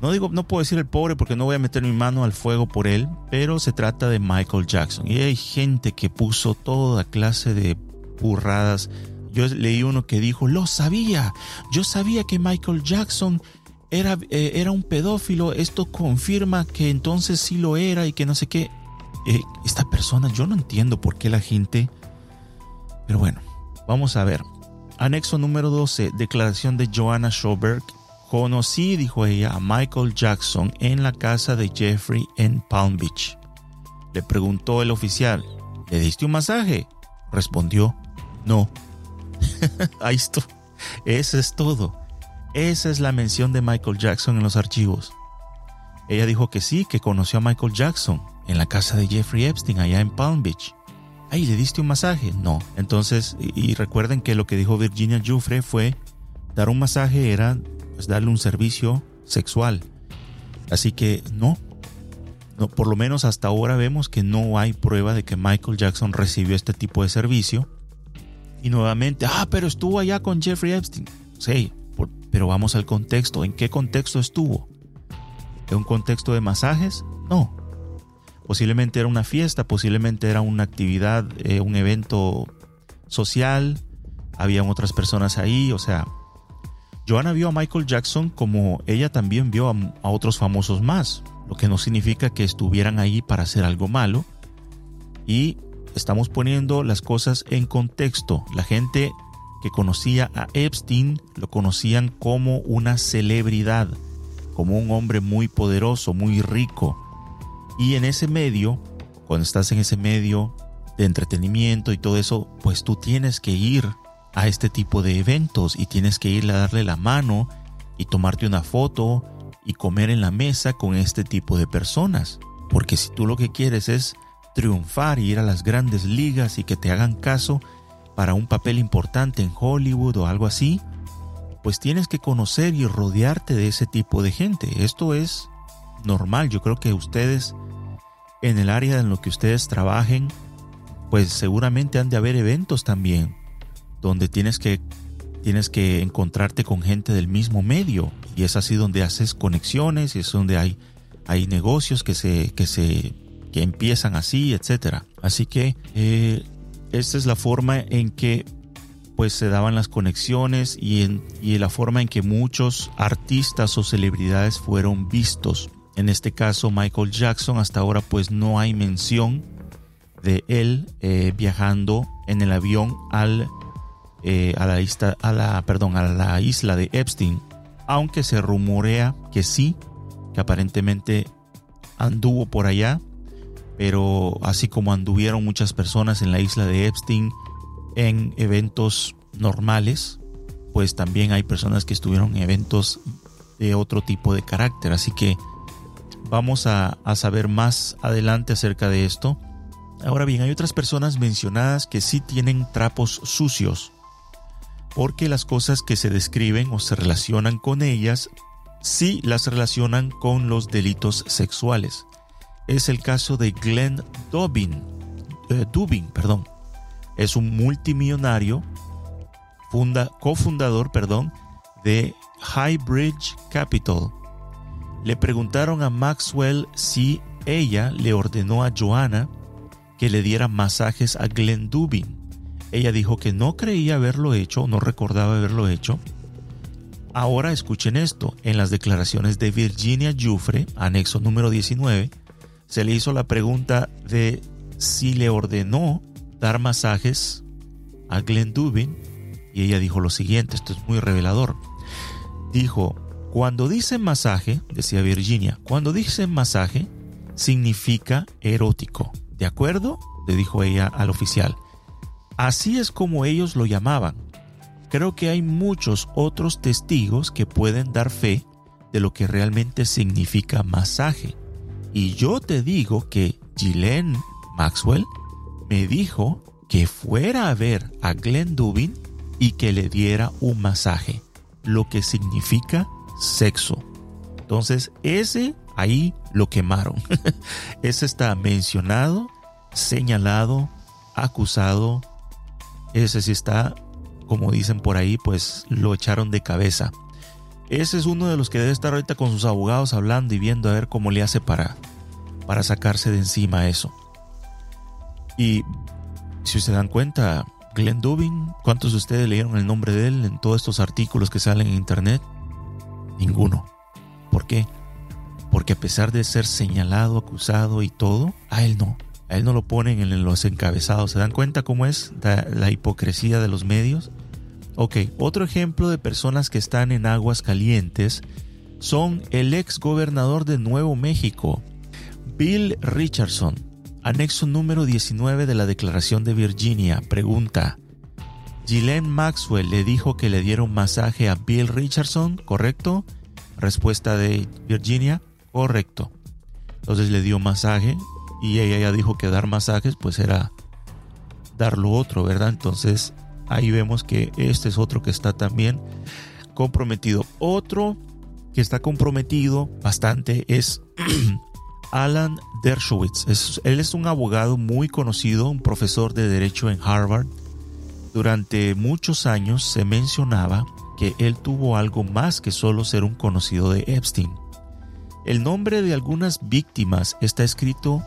no digo, no puedo decir el pobre porque no voy a meter mi mano al fuego por él, pero se trata de Michael Jackson. Y hay gente que puso toda clase de burradas yo leí uno que dijo, lo sabía, yo sabía que Michael Jackson era, eh, era un pedófilo, esto confirma que entonces sí lo era y que no sé qué. Eh, esta persona, yo no entiendo por qué la gente... Pero bueno, vamos a ver. Anexo número 12, declaración de Joanna Schoberg. Conocí, dijo ella, a Michael Jackson en la casa de Jeffrey en Palm Beach. Le preguntó el oficial, ¿le diste un masaje? Respondió, no. Ahí está. Eso es todo. Esa es la mención de Michael Jackson en los archivos. Ella dijo que sí, que conoció a Michael Jackson en la casa de Jeffrey Epstein allá en Palm Beach. Ay, ¿le diste un masaje? No. Entonces, y, recuerden que lo que dijo Virginia Jufre fue, dar un masaje era pues, darle un servicio sexual. Así que no, no, por lo menos hasta ahora vemos que no hay prueba de que Michael Jackson recibió este tipo de servicio y nuevamente, ah, pero estuvo allá con Jeffrey Epstein. Sí, pero vamos al contexto. ¿En qué contexto estuvo? ¿En un contexto de masajes? No. Posiblemente era una fiesta, posiblemente era una actividad, eh, un evento social, habían otras personas ahí, o sea, Joanna vio a Michael Jackson como ella también vio a, a, otros famosos más, lo que no significa que estuvieran ahí para hacer algo malo. Y estamos poniendo las cosas en contexto. La gente que conocía a Epstein lo conocían como una celebridad, como un hombre muy poderoso, muy rico. Y en ese medio, cuando estás en ese medio de entretenimiento y todo eso, pues tú tienes que ir a este tipo de eventos y tienes que ir a darle la mano y tomarte una foto y comer en la mesa con este tipo de personas. Porque si tú lo que quieres es triunfar y ir a las grandes ligas y que te hagan caso para un papel importante en Hollywood o algo así, pues tienes que conocer y rodearte de ese tipo de gente. Esto es normal. Yo creo que ustedes en el área en lo que ustedes trabajen, pues seguramente han de haber eventos también donde tienes que tienes que encontrarte con gente del mismo medio y es así donde haces conexiones y es donde hay hay negocios que se que se que empiezan así, etcétera. Así que eh, esta es la forma en que pues se daban las conexiones y, en, y la forma en que muchos artistas o celebridades fueron vistos. En este caso Michael Jackson hasta ahora pues no hay mención de él eh, viajando en el avión al eh, a, la isla, a, la, perdón, a la isla de Epstein, aunque se rumorea que sí, que aparentemente anduvo por allá, pero así como anduvieron muchas personas en la isla de Epstein en eventos normales, pues también hay personas que estuvieron en eventos de otro tipo de carácter, así que vamos a, saber más adelante acerca de esto. Ahora bien, hay otras personas mencionadas que sí tienen trapos sucios porque las cosas que se describen o se relacionan con ellas sí las relacionan con los delitos sexuales. Es el caso de Glenn Dubin, eh, Dubin, perdón. Es un multimillonario, funda, cofundador, perdón, de Highbridge Capital. Le preguntaron a Maxwell si ella le ordenó a Joanna que le diera masajes a Glenn Dubin. Ella dijo que no creía haberlo hecho, no recordaba haberlo hecho. Ahora escuchen esto, en las declaraciones de Virginia Jufre, anexo número 19, se le hizo la pregunta de si le ordenó dar masajes a Glenn Dubin y ella dijo lo siguiente, esto es muy revelador. Dijo, cuando dicen masaje, decía Virginia, cuando dicen masaje significa erótico, ¿de acuerdo? Le dijo ella al oficial. Así es como ellos lo llamaban. Creo que hay muchos otros testigos que pueden dar fe de lo que realmente significa masaje. Y yo te digo que Ghislaine Maxwell me dijo que fuera a ver a Glenn Dubin y que le diera un masaje, lo que significa sexo. Entonces, ese ahí lo quemaron. ese está mencionado, señalado, acusado ese sí está, como dicen por ahí, pues lo echaron de cabeza. Ese es uno de los que debe estar ahorita con sus abogados hablando y viendo a ver cómo le hace para, para sacarse de encima eso. Y si se dan cuenta, Glenn Dubin, ¿cuántos de ustedes leyeron el nombre de él en todos estos artículos que salen en internet? Ninguno. ¿Por qué? Porque a pesar de ser señalado, acusado y todo, a él no él no lo ponen en los encabezados. ¿Se dan cuenta cómo es la, hipocresía de los medios? Ok, otro ejemplo de personas que están en aguas calientes son el ex gobernador de Nuevo México, Bill Richardson. Anexo número 19 de la Declaración de Virginia pregunta, Ghislaine Maxwell le dijo que le diera un masaje a Bill Richardson, ¿correcto? Respuesta de Virginia, correcto. Entonces le dio masaje y ella ya dijo que dar masajes pues era dar lo otro, ¿verdad? Entonces ahí vemos que este es otro que está también comprometido. Otro que está comprometido bastante es Alan Dershowitz. él es un abogado muy conocido, un profesor de derecho en Harvard. Durante muchos años se mencionaba que él tuvo algo más que solo ser un conocido de Epstein. El nombre de algunas víctimas está escrito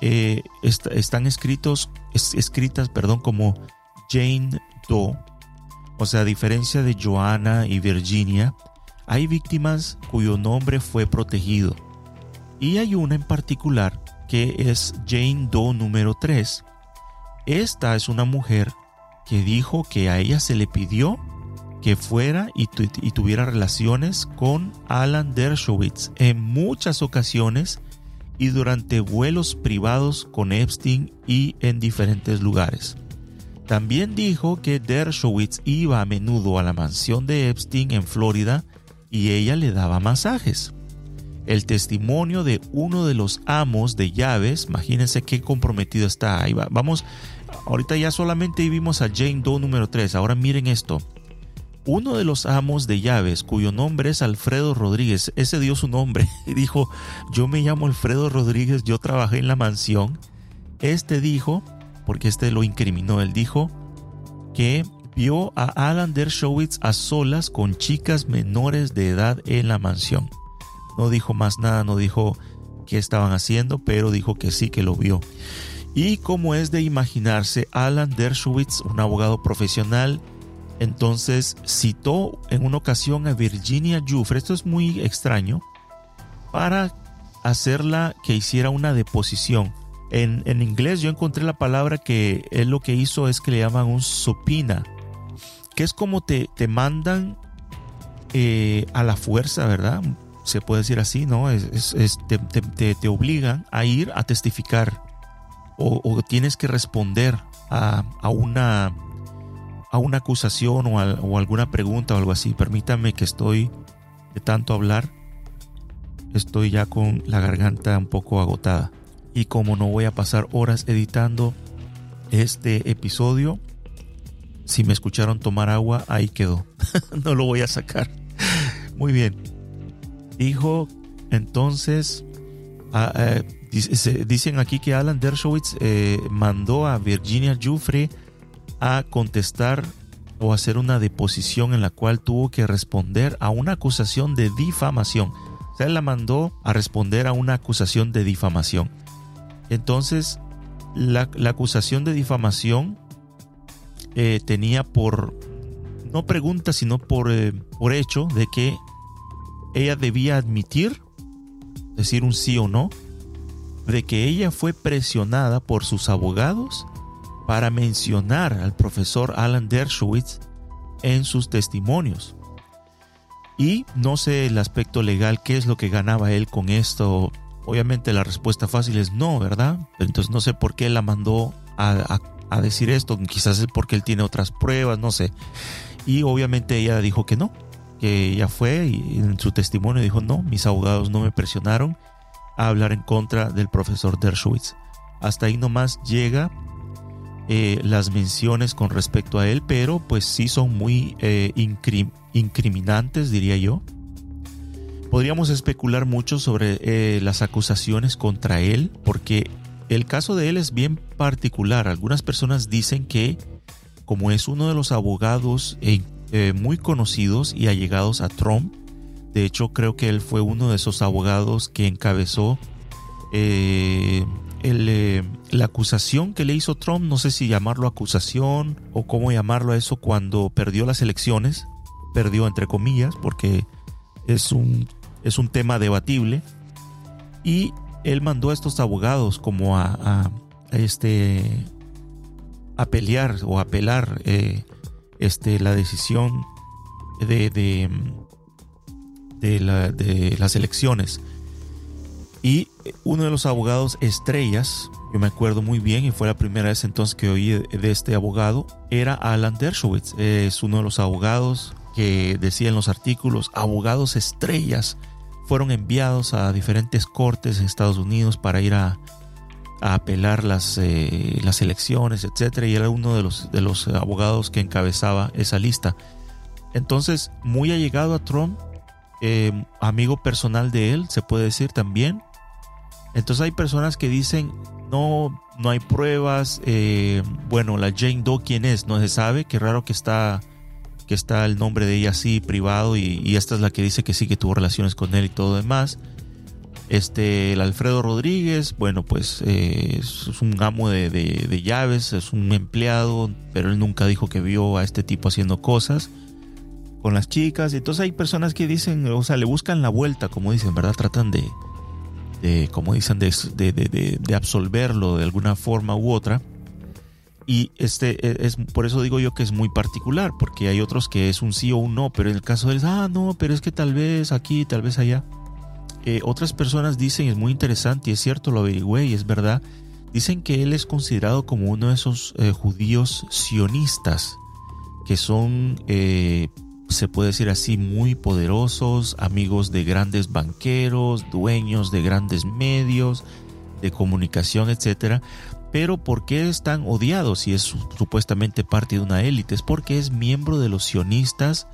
eh, están escritos, escritas perdón, como Jane Doe. O sea, a diferencia de Joanna y Virginia, hay víctimas cuyo nombre fue protegido. Y hay una en particular que es Jane Doe número 3. Esta es una mujer que dijo que a ella se le pidió que fuera y, y tuviera relaciones con Alan Dershowitz en muchas ocasiones y durante vuelos privados con Epstein y en diferentes lugares. También dijo que Dershowitz iba a menudo a la mansión de Epstein en Florida y ella le daba masajes. El testimonio de uno de los amos de llaves, imagínense qué comprometido está. Ahí vamos, ahorita ya solamente vimos a Jane Doe número 3. Ahora miren esto. Uno de los amos de llaves, cuyo nombre es Alfredo Rodríguez, ese dio su nombre y dijo, yo me llamo Alfredo Rodríguez, yo trabajé en la mansión. Este dijo, porque este lo incriminó, él dijo que vio a Alan Dershowitz a solas con chicas menores de edad en la mansión. No dijo más nada, no dijo qué estaban haciendo, pero dijo que sí que lo vio. Y como es de imaginarse, Alan Dershowitz, un abogado profesional, entonces citó en una ocasión a Virginia Jufre, esto es muy extraño, para hacerla que hiciera una deposición. En, inglés yo encontré la palabra que él lo que hizo es que le llaman un supina, que es como te, te mandan eh, a la fuerza, ¿verdad? Se puede decir así, ¿no? Es, te, obligan a ir a testificar o, tienes que responder a, a una a una acusación o, alguna pregunta o algo así. Permítame que estoy de tanto hablar, estoy ya con la garganta un poco agotada. Y como no voy a pasar horas editando este episodio, si me escucharon tomar agua, ahí quedó. no lo voy a sacar. Muy bien. Dijo entonces, dicen aquí que Alan Dershowitz eh, mandó a Virginia Jufre a contestar o hacer una deposición en la cual tuvo que responder a una acusación de difamación. O sea, él la mandó a responder a una acusación de difamación. Entonces, la, acusación de difamación eh, tenía por, no pregunta, sino por, eh, por hecho de que ella debía admitir, decir un sí o no, de que ella fue presionada por sus abogados para mencionar al profesor Alan Dershowitz en sus testimonios. Y no sé el aspecto legal, qué es lo que ganaba él con esto. Obviamente la respuesta fácil es no, ¿verdad? Entonces no sé por qué la mandó a, decir esto. Quizás es porque él tiene otras pruebas, no sé. Y obviamente ella dijo que no, que ella fue y en su testimonio dijo no, mis abogados no me presionaron a hablar en contra del profesor Dershowitz. Hasta ahí nomás llega eh, las menciones con respecto a él, pero pues sí son muy eh, incriminantes, diría yo. Podríamos especular mucho sobre eh, las acusaciones contra él, porque el caso de él es bien particular. Algunas personas dicen que como es uno de los abogados muy conocidos y allegados a Trump, de hecho creo que él fue uno de esos abogados que encabezó eh, la acusación que le hizo Trump, no sé si llamarlo acusación o cómo llamarlo a eso cuando perdió las elecciones, perdió entre comillas, porque es un, es un tema debatible, y él mandó a estos abogados como a, este, a pelear o apelar eh, este, la decisión de, de, de, de las elecciones. Y uno de los abogados estrellas, yo me acuerdo muy bien y fue la primera vez entonces que oí de este abogado, era Alan Dershowitz. Es uno de los abogados que decía en los artículos, abogados estrellas fueron enviados a diferentes cortes en Estados Unidos para ir a, apelar las, eh, las elecciones, etc. Y era uno de los, de los abogados que encabezaba esa lista. Entonces, muy allegado a Trump, eh, amigo personal de él, se puede decir también. Entonces hay personas que dicen, no, no hay pruebas, eh, bueno, la Jane Doe, ¿quién es? No se sabe, qué raro que está, que está el nombre de ella así privado y, esta es la que dice que sí que tuvo relaciones con él y todo demás. Este, el Alfredo Rodríguez, bueno, pues eh, es un amo de, llaves, es un empleado, pero él nunca dijo que vio a este tipo haciendo cosas con las chicas. Entonces hay personas que dicen, o sea, le buscan la vuelta, como dicen, ¿verdad? Tratan de, como dicen, de, de, absolverlo de alguna forma u otra. Y este e, es por eso digo yo que es muy particular, porque hay otros que es un sí o un no, pero en el caso de él, ah, no, pero es que tal vez aquí, tal vez allá. Eh, otras personas dicen, es muy interesante y es cierto, lo averigüé y es verdad, dicen que él es considerado como uno de esos eh, judíos sionistas, que son, eh, se puede decir así, muy poderosos, amigos de grandes banqueros, dueños de grandes medios de comunicación, etcétera. Pero ¿por qué están odiados si es supuestamente parte de una élite? Es porque es miembro de los sionistas.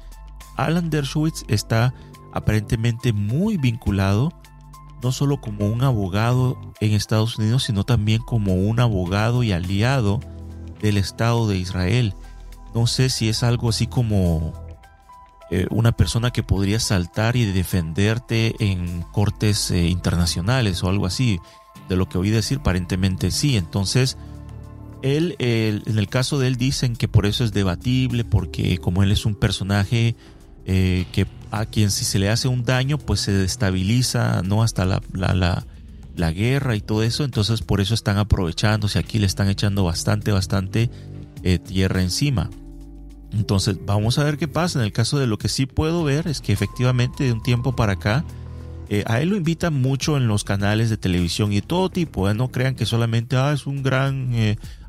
Alan Dershowitz está aparentemente muy vinculado, no solo como un abogado en Estados Unidos, sino también como un abogado y aliado del Estado de Israel. No sé si es algo así como eh, una persona que podría saltar y defenderte en cortes eh, internacionales o algo así. De lo que oí decir, aparentemente sí. Entonces, él, en el caso de él, dicen que por eso es debatible, porque como él es un personaje eh, que a quien si se le hace un daño pues se destabiliza no hasta la, la, la, guerra y todo eso. Entonces por eso están aprovechándose. Aquí le están echando bastante bastante eh, tierra encima. Entonces vamos a ver qué pasa. En el caso de lo que sí puedo ver es que efectivamente de un tiempo para acá eh, a él lo invitan mucho en los canales de televisión y todo tipo no crean que solamente ah, es un gran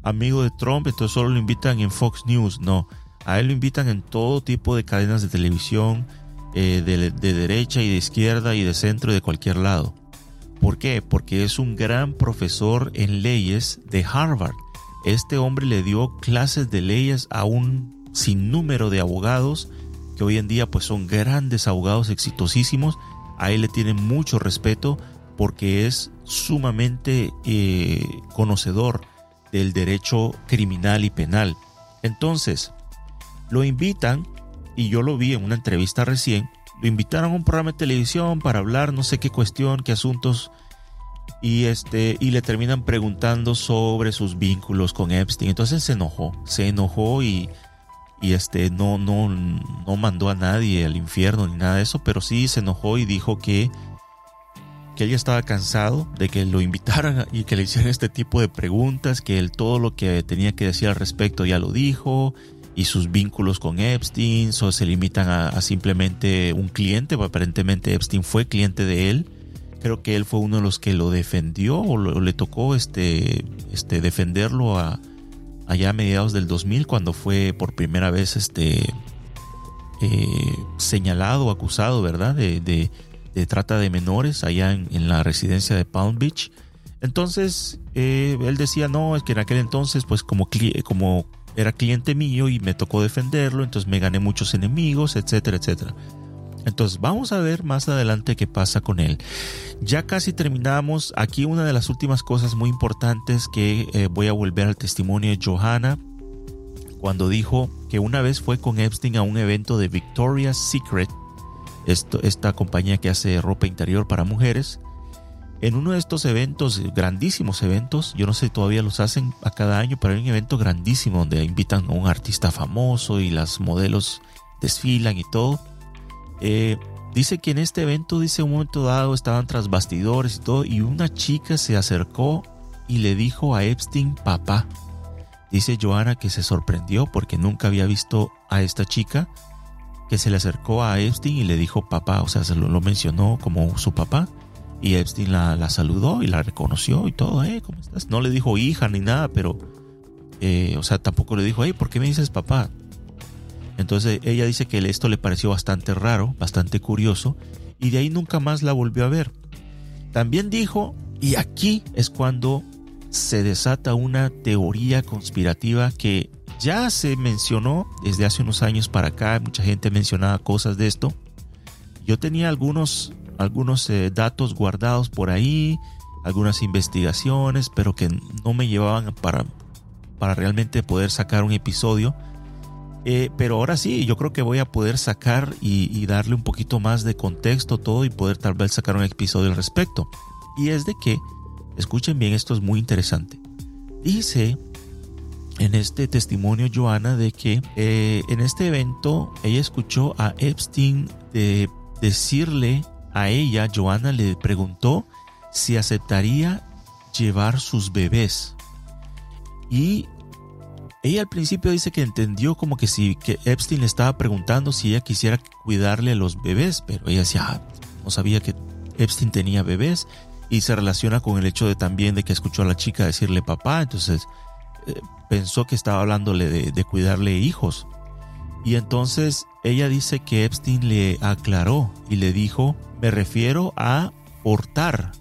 amigo de Trump entonces solo lo invitan en Fox News no a él lo invitan en todo tipo de cadenas de televisión, eh, de, derecha y de izquierda y de centro y de cualquier lado. ¿Por qué? Porque es un gran profesor en leyes de Harvard. Este hombre le dio clases de leyes a un sinnúmero de abogados que hoy en día pues son grandes abogados exitosísimos. A él le tienen mucho respeto porque es sumamente eh, conocedor del derecho criminal y penal. Entonces, lo invitan, y yo lo vi en una entrevista recién, lo invitaron a un programa de televisión para hablar no sé qué cuestión, qué asuntos, y, este, y le terminan preguntando sobre sus vínculos con Epstein. Entonces se enojó, se enojó y, y este, no, no, no mandó a nadie al infierno ni nada de eso, pero sí se enojó y dijo que, que ella estaba cansado de que lo invitaran y que le hicieran este tipo de preguntas, que él todo lo que tenía que decir al respecto ya lo dijo, y sus vínculos con Epstein o se limitan a, simplemente un cliente, aparentemente Epstein fue cliente de él. Creo que él fue uno de los que lo defendió o, le tocó este, este defenderlo a, allá a mediados del 2000 cuando fue por primera vez este eh, señalado, acusado, ¿verdad? De, de, trata de menores allá en, la residencia de Palm Beach. Entonces, eh, él decía, no, es que en aquel entonces, pues como, como era cliente mío y me tocó defenderlo, entonces me gané muchos enemigos, etcétera, etcétera. Entonces vamos a ver más adelante qué pasa con él. Ya casi terminamos. Aquí una de las últimas cosas muy importantes que eh, voy a volver al testimonio de Johanna cuando dijo que una vez fue con Epstein a un evento de Victoria's Secret, esta compañía que hace ropa interior para mujeres, en uno de estos eventos, grandísimos eventos, yo no sé, todavía los hacen a cada año, pero hay un evento grandísimo donde invitan a un artista famoso y las modelos desfilan y todo. Eh, dice que en este evento, dice un momento dado, estaban tras bastidores y todo, y una chica se acercó y le dijo a Epstein papá. Dice Joana que se sorprendió porque nunca había visto a esta chica que se le acercó a Epstein y le dijo papá, o sea, se lo mencionó como su papá. Y Epstein la, saludó y la reconoció y todo, eh, ¿cómo estás? No le dijo hija ni nada, pero, eh, o sea, tampoco le dijo, hey, ¿por qué me dices papá? Entonces ella dice que esto le pareció bastante raro, bastante curioso, y de ahí nunca más la volvió a ver. También dijo, y aquí es cuando se desata una teoría conspirativa que ya se mencionó desde hace unos años para acá, mucha gente mencionaba cosas de esto. Yo tenía algunos algunos eh, datos guardados por ahí, algunas investigaciones, pero que no me llevaban para, para realmente poder sacar un episodio. Eh, pero ahora sí, yo creo que voy a poder sacar y, darle un poquito más de contexto todo y poder tal vez sacar un episodio al respecto. Y es de que, escuchen bien, esto es muy interesante. Dice en este testimonio Joana de que eh, en este evento ella escuchó a Epstein de decirle a ella, Joana le preguntó si aceptaría llevar sus bebés. Y ella al principio dice que entendió como que si que Epstein le estaba preguntando si ella quisiera cuidarle a los bebés, pero ella decía, ah, no sabía que Epstein tenía bebés y se relaciona con el hecho de también de que escuchó a la chica decirle papá, entonces eh, pensó que estaba hablándole de, de cuidarle hijos. Y entonces ella dice que Epstein le aclaró y le dijo, me refiero a portar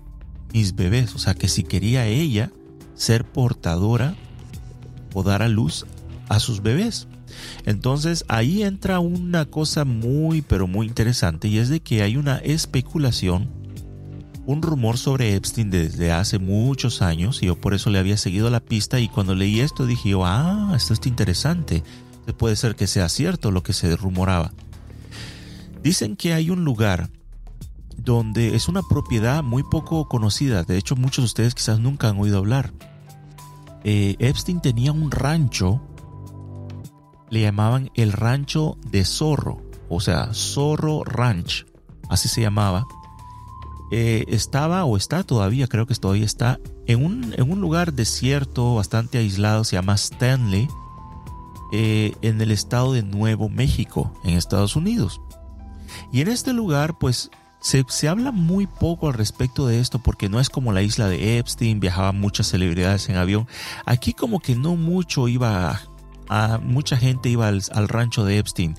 mis bebés, o sea que si quería ella ser portadora dar a luz a sus bebés. Entonces ahí entra una cosa muy pero muy interesante y es de que hay una especulación, un rumor sobre Epstein desde hace muchos años y yo por eso le había seguido la pista y cuando leí esto dije, ah, esto está interesante, puede ser que sea cierto lo que se rumoraba. Dicen que hay un lugar donde es una propiedad muy poco conocida, de hecho muchos de ustedes quizás nunca han oído hablar, eh, Epstein tenía un rancho, le llamaban el rancho de Zorro, o sea, Zorro Ranch, así se llamaba. Eh, estaba o está todavía, creo que todavía está, en un, en un lugar desierto, bastante aislado, se llama Stanley, eh, en el estado de Nuevo México, en Estados Unidos. Y en este lugar, pues se, habla muy poco al respecto de esto porque no es como la isla de Epstein, viajaban muchas celebridades en avión. Aquí como que no mucho iba a, mucha gente iba al, al, rancho de Epstein,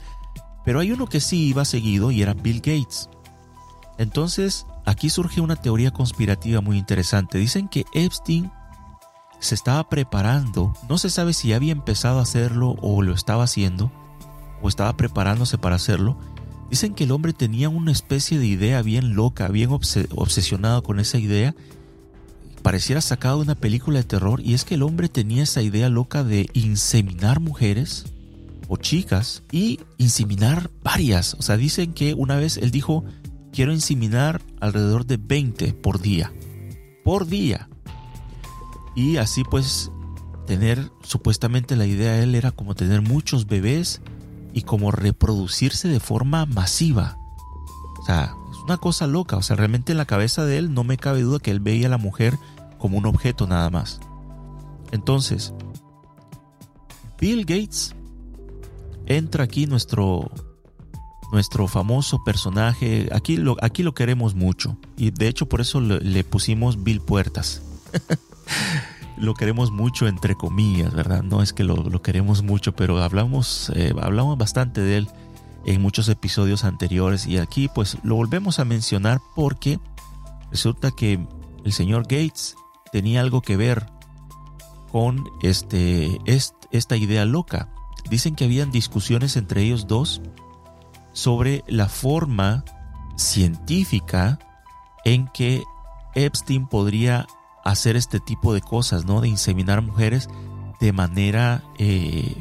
pero hay uno que sí iba seguido y era Bill Gates. Entonces, aquí surge una teoría conspirativa muy interesante. Dicen que Epstein se estaba preparando, no se sabe si había empezado a hacerlo o lo estaba haciendo, o estaba preparándose para hacerlo, Dicen que el hombre tenía una especie de idea bien loca, bien obsesionado con esa idea. Pareciera sacado de una película de terror y es que el hombre tenía esa idea loca de inseminar mujeres o chicas y inseminar varias. O sea, dicen que una vez él dijo, quiero inseminar alrededor de 20 por día. Por día. Y así pues tener, supuestamente la idea de él era como tener muchos bebés y como reproducirse de forma masiva. O sea, es una cosa loca. O sea, realmente en la cabeza de él no me cabe duda que él veía a la mujer como un objeto nada más. Entonces, Bill Gates entra aquí nuestro nuestro famoso personaje. Aquí lo, aquí lo queremos mucho. Y de hecho por eso le, le pusimos Bill Puertas. lo queremos mucho entre comillas, ¿verdad? No es que lo, queremos mucho, pero hablamos, eh, hablamos bastante de él en muchos episodios anteriores y aquí pues lo volvemos a mencionar porque resulta que el señor Gates tenía algo que ver con este, esta idea loca. Dicen que habían discusiones entre ellos dos sobre la forma científica en que Epstein podría hacer este tipo de cosas, ¿no? De inseminar mujeres de manera, eh,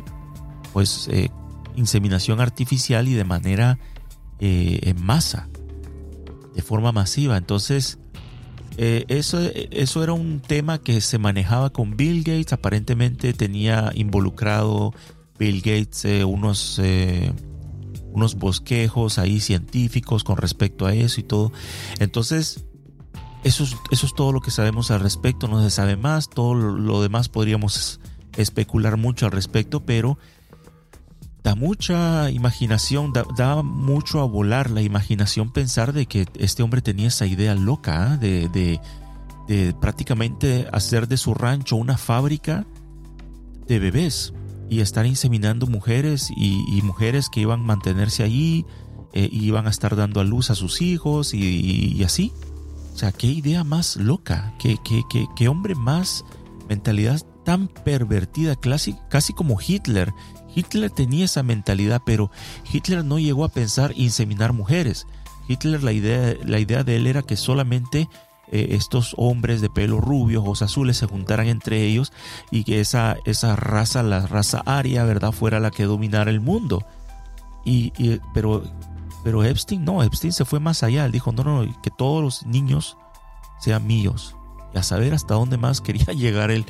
pues, eh, inseminación artificial y de manera eh, en masa, de forma masiva. Entonces, eso, eso era un tema que se manejaba con Bill Gates. Aparentemente tenía involucrado Bill Gates unos, unos bosquejos ahí científicos con respecto a eso y todo. Entonces, eso es, todo lo que sabemos al respecto, no se sabe más, todo lo, demás podríamos especular mucho al respecto, pero da mucha imaginación, da, mucho a volar la imaginación pensar de que este hombre tenía esa idea loca ¿ah? de, prácticamente hacer de su rancho una fábrica de bebés y estar inseminando mujeres y, mujeres que iban a mantenerse allí, eh, y iban a estar dando a luz a sus hijos y así. O sea, qué idea más loca, qué, qué, qué, hombre más, mentalidad tan pervertida, casi, casi como Hitler. Hitler tenía esa mentalidad, pero Hitler no llegó a pensar inseminar mujeres. Hitler la idea, la idea de él era que solamente eh, estos hombres de pelo rubio, ojos azules, se juntaran entre ellos y que esa, esa raza, la raza aria, ¿verdad?, fuera la que dominara el mundo. Y, pero, pero Epstein no, Epstein se fue más allá. Él dijo, no, no, que todos los niños sean míos. Y a saber hasta dónde más quería llegar él.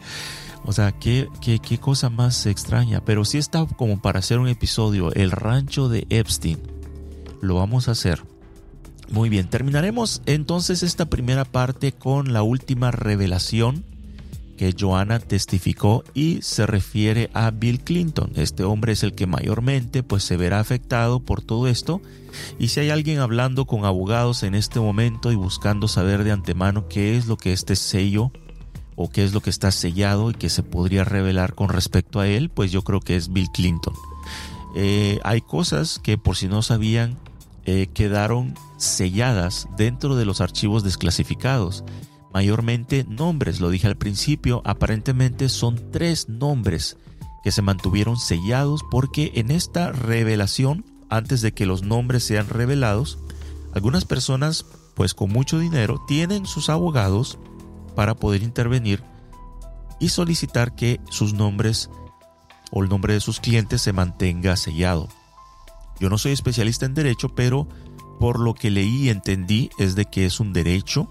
O sea, qué, qué, qué cosa más extraña. Pero sí está como para hacer un episodio, el rancho de Epstein. Lo vamos a hacer. Muy bien, terminaremos entonces esta primera parte con la última revelación que Joanna testificó y se refiere a Bill Clinton. Este hombre es el que mayormente pues se verá afectado por todo esto y si hay alguien hablando con abogados en este momento y buscando saber de antemano qué es lo que este sello o qué es lo que está sellado y que se podría revelar con respecto a él, pues yo creo que es Bill Clinton. Eh, hay cosas que por si no sabían eh, quedaron selladas dentro de los archivos desclasificados. Mayormente nombres, lo dije al principio, aparentemente son tres nombres que se mantuvieron sellados porque en esta revelación, antes de que los nombres sean revelados, algunas personas, pues con mucho dinero, tienen sus abogados para poder intervenir y solicitar que sus nombres o el nombre de sus clientes se mantenga sellado. Yo no soy especialista en derecho, pero por lo que leí y entendí es de que es un derecho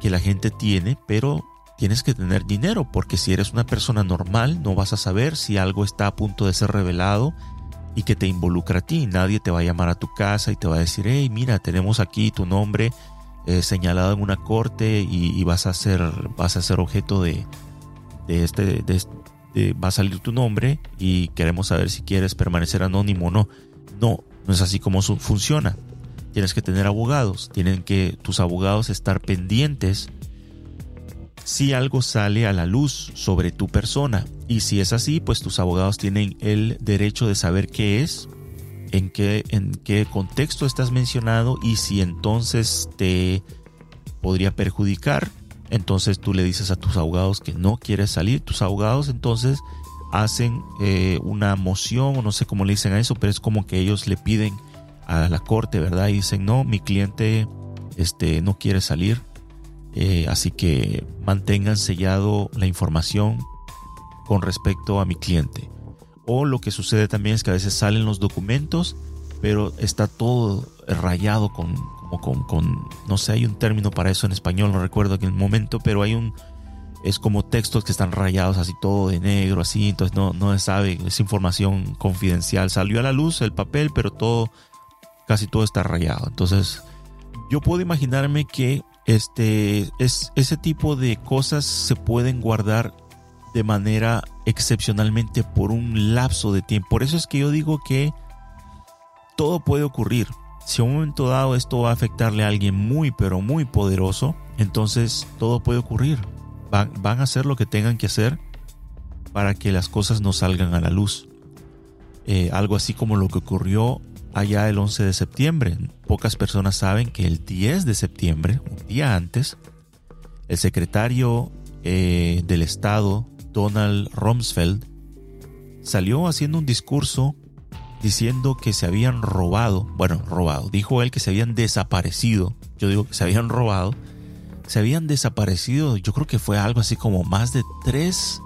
que la gente tiene, pero tienes que tener dinero, porque si eres una persona normal no vas a saber si algo está a punto de ser revelado y que te involucra a ti. Nadie te va a llamar a tu casa y te va a decir, hey, mira, tenemos aquí tu nombre eh, señalado en una corte y, vas a ser, vas a ser objeto de, de este, va a salir tu nombre y queremos saber si quieres permanecer anónimo o no. No, no es así como funciona. Tienes que tener abogados, tienen que tus abogados estar pendientes si algo sale a la luz sobre tu persona. Y si es así, pues tus abogados tienen el derecho de saber qué es, en qué, en qué contexto estás mencionado y si entonces te podría perjudicar. Entonces tú le dices a tus abogados que no quieres salir. Tus abogados entonces hacen eh, una moción o no sé cómo le dicen a eso, pero es como que ellos le piden a la corte, ¿verdad? Y dicen, no, mi cliente este, no quiere salir, eh, así que mantengan sellado la información con respecto a mi cliente. O lo que sucede también es que a veces salen los documentos, pero está todo rayado con, como con, con, no sé, hay un término para eso en español, no recuerdo en el momento, pero hay un, es como textos que están rayados así todo de negro, así, entonces no, no se sabe, es información confidencial. Salió a la luz el papel, pero todo, casi todo está rayado. Entonces, yo puedo imaginarme que este, es, ese tipo de cosas se pueden guardar de manera excepcionalmente por un lapso de tiempo. Por eso es que yo digo que todo puede ocurrir. Si a un momento dado esto va a afectarle a alguien muy, pero muy poderoso, entonces todo puede ocurrir van, a hacer lo que tengan que hacer para que las cosas no salgan a la luz. Eh, algo así como lo que ocurrió allá el 11 de septiembre. Pocas personas saben que el 10 de septiembre, un día antes, el secretario eh, del Estado, Donald Rumsfeld, salió haciendo un discurso diciendo que se habían robado, bueno, robado, dijo él que se habían desaparecido, yo digo que se habían robado se habían desaparecido, yo creo que fue algo así como más de 3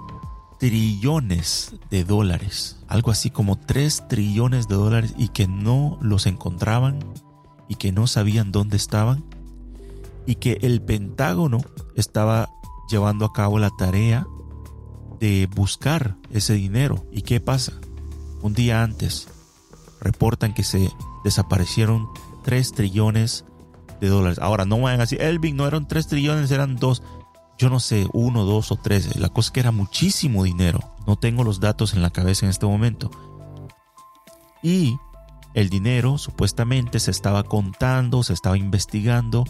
trillones de dólares, algo así como 3 trillones de dólares y que no los encontraban y que no sabían dónde estaban y que el Pentágono estaba llevando a cabo la tarea de buscar ese dinero. ¿Y qué pasa? Un día antes reportan que se desaparecieron 3 trillones de dólares. Ahora, no vayan a decir, Elvin, no eran 3 trillones, eran 2. Yo no sé, 1, 2 o 3. La cosa es que era muchísimo dinero. No tengo los datos en la cabeza en este momento. Y el dinero supuestamente se estaba contando, se estaba investigando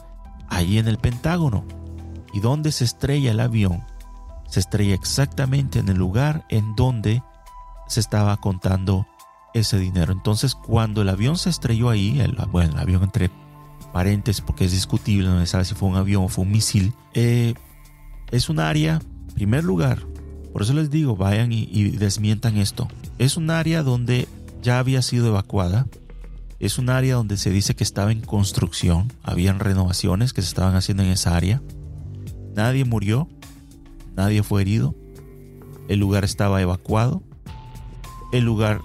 ahí en el Pentágono. ¿Y dónde se estrella el avión? Se estrella exactamente en el lugar en donde se estaba contando ese dinero. Entonces, cuando el avión se estrelló ahí, el, bueno, el avión entre paréntesis porque es discutible, no se sabe si fue un avión o fue un misil, eh, es un área, primer lugar, por eso les digo, vayan y, desmientan esto, es un área donde ya había sido evacuada, es un área donde se dice que estaba en construcción, habían renovaciones que se estaban haciendo en esa área, Nadie murió, nadie fue herido, el lugar estaba evacuado, el lugar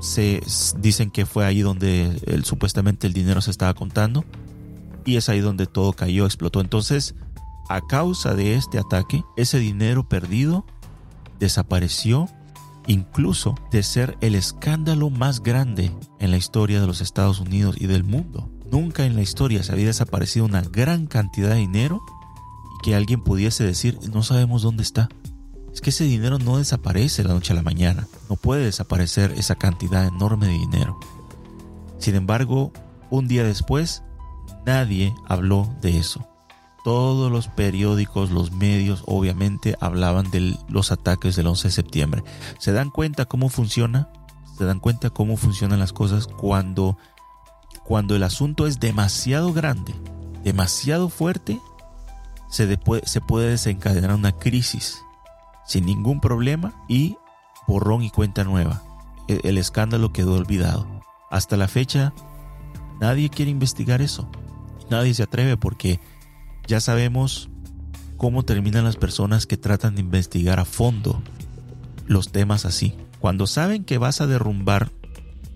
se dicen que fue ahí donde supuestamente el dinero se estaba contando y es ahí donde todo cayó, explotó. Entonces, a causa de este ataque, ese dinero perdido desapareció incluso de ser el escándalo más grande en la historia de los Estados Unidos y del mundo. Nunca en la historia se había desaparecido una gran cantidad de dinero y que alguien pudiese decir no sabemos dónde está. Es que ese dinero no desaparece de la noche a la mañana. No puede desaparecer esa cantidad enorme de dinero. Sin embargo, un día después, nadie habló de eso. Todos los periódicos, los medios, obviamente hablaban de los ataques del 11 de septiembre. ¿Se dan cuenta cómo funciona? ¿Se dan cuenta cómo funcionan las cosas cuando, cuando el asunto es demasiado grande, demasiado fuerte? Se, se puede desencadenar una crisis sin ningún problema y borrón y cuenta nueva. E, el, escándalo quedó olvidado. Hasta la fecha, nadie quiere investigar eso. Nadie se atreve porque ya sabemos cómo terminan las personas que tratan de investigar a fondo los temas así. Cuando saben que vas a derrumbar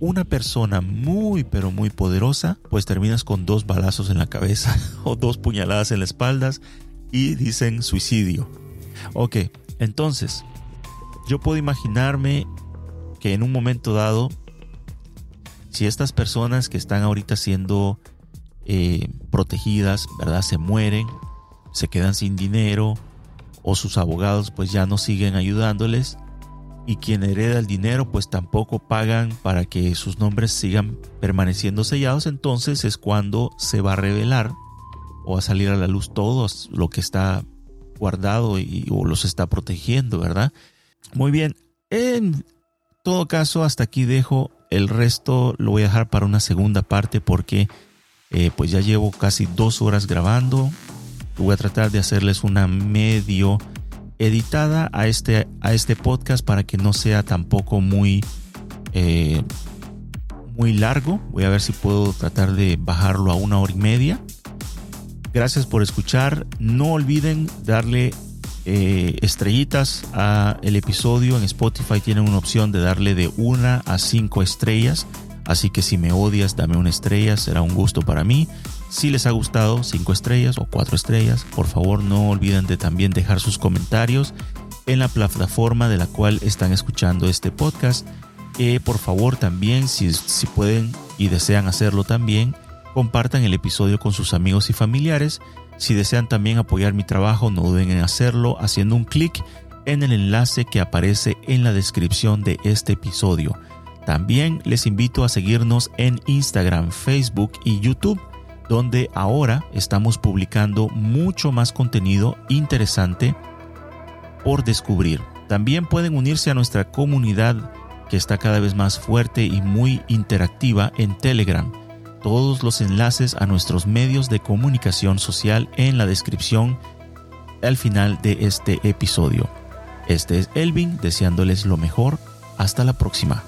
una persona muy pero muy poderosa, pues terminas con dos balazos en la cabeza o dos puñaladas en la espalda y dicen suicidio. Ok, entonces, yo puedo imaginarme que en un momento dado, si estas personas que están ahorita siendo eh, protegidas, ¿verdad? Se mueren, se quedan sin dinero o sus abogados pues ya no siguen ayudándoles y quien hereda el dinero pues tampoco pagan para que sus nombres sigan permaneciendo sellados, entonces es cuando se va a revelar o a salir a la luz todo lo que está guardado y, o los está protegiendo, ¿verdad? Muy bien, en todo caso, hasta aquí dejo el resto, lo voy a dejar para una segunda parte porque eh, pues ya llevo casi dos horas grabando. Voy a tratar de hacerles una medio editada a este, a este podcast para que no sea tampoco muy, eh, muy largo. Voy a ver si puedo tratar de bajarlo a una hora y media. Gracias por escuchar. No olviden darle eh, estrellitas a el episodio. En Spotify tienen una opción de darle de una a cinco estrellas. Así que si me odias, dame una estrella. Será un gusto para mí. Si les ha gustado, cinco estrellas o cuatro estrellas. Por favor, no olviden de también dejar sus comentarios en la plataforma de la cual están escuchando este podcast. Eh, por favor, también, si, si pueden y desean hacerlo también, compartan el episodio con sus amigos y familiares. Si desean también apoyar mi trabajo, no duden en hacerlo haciendo un clic en el enlace que aparece en la descripción de este episodio. También les invito a seguirnos en Instagram, Facebook y YouTube, donde ahora estamos publicando mucho más contenido interesante por descubrir. También pueden unirse a nuestra comunidad que está cada vez más fuerte y muy interactiva en Telegram todos los enlaces a nuestros medios de comunicación social en la descripción al final de este episodio. Este es Elvin deseándoles lo mejor. Hasta la próxima.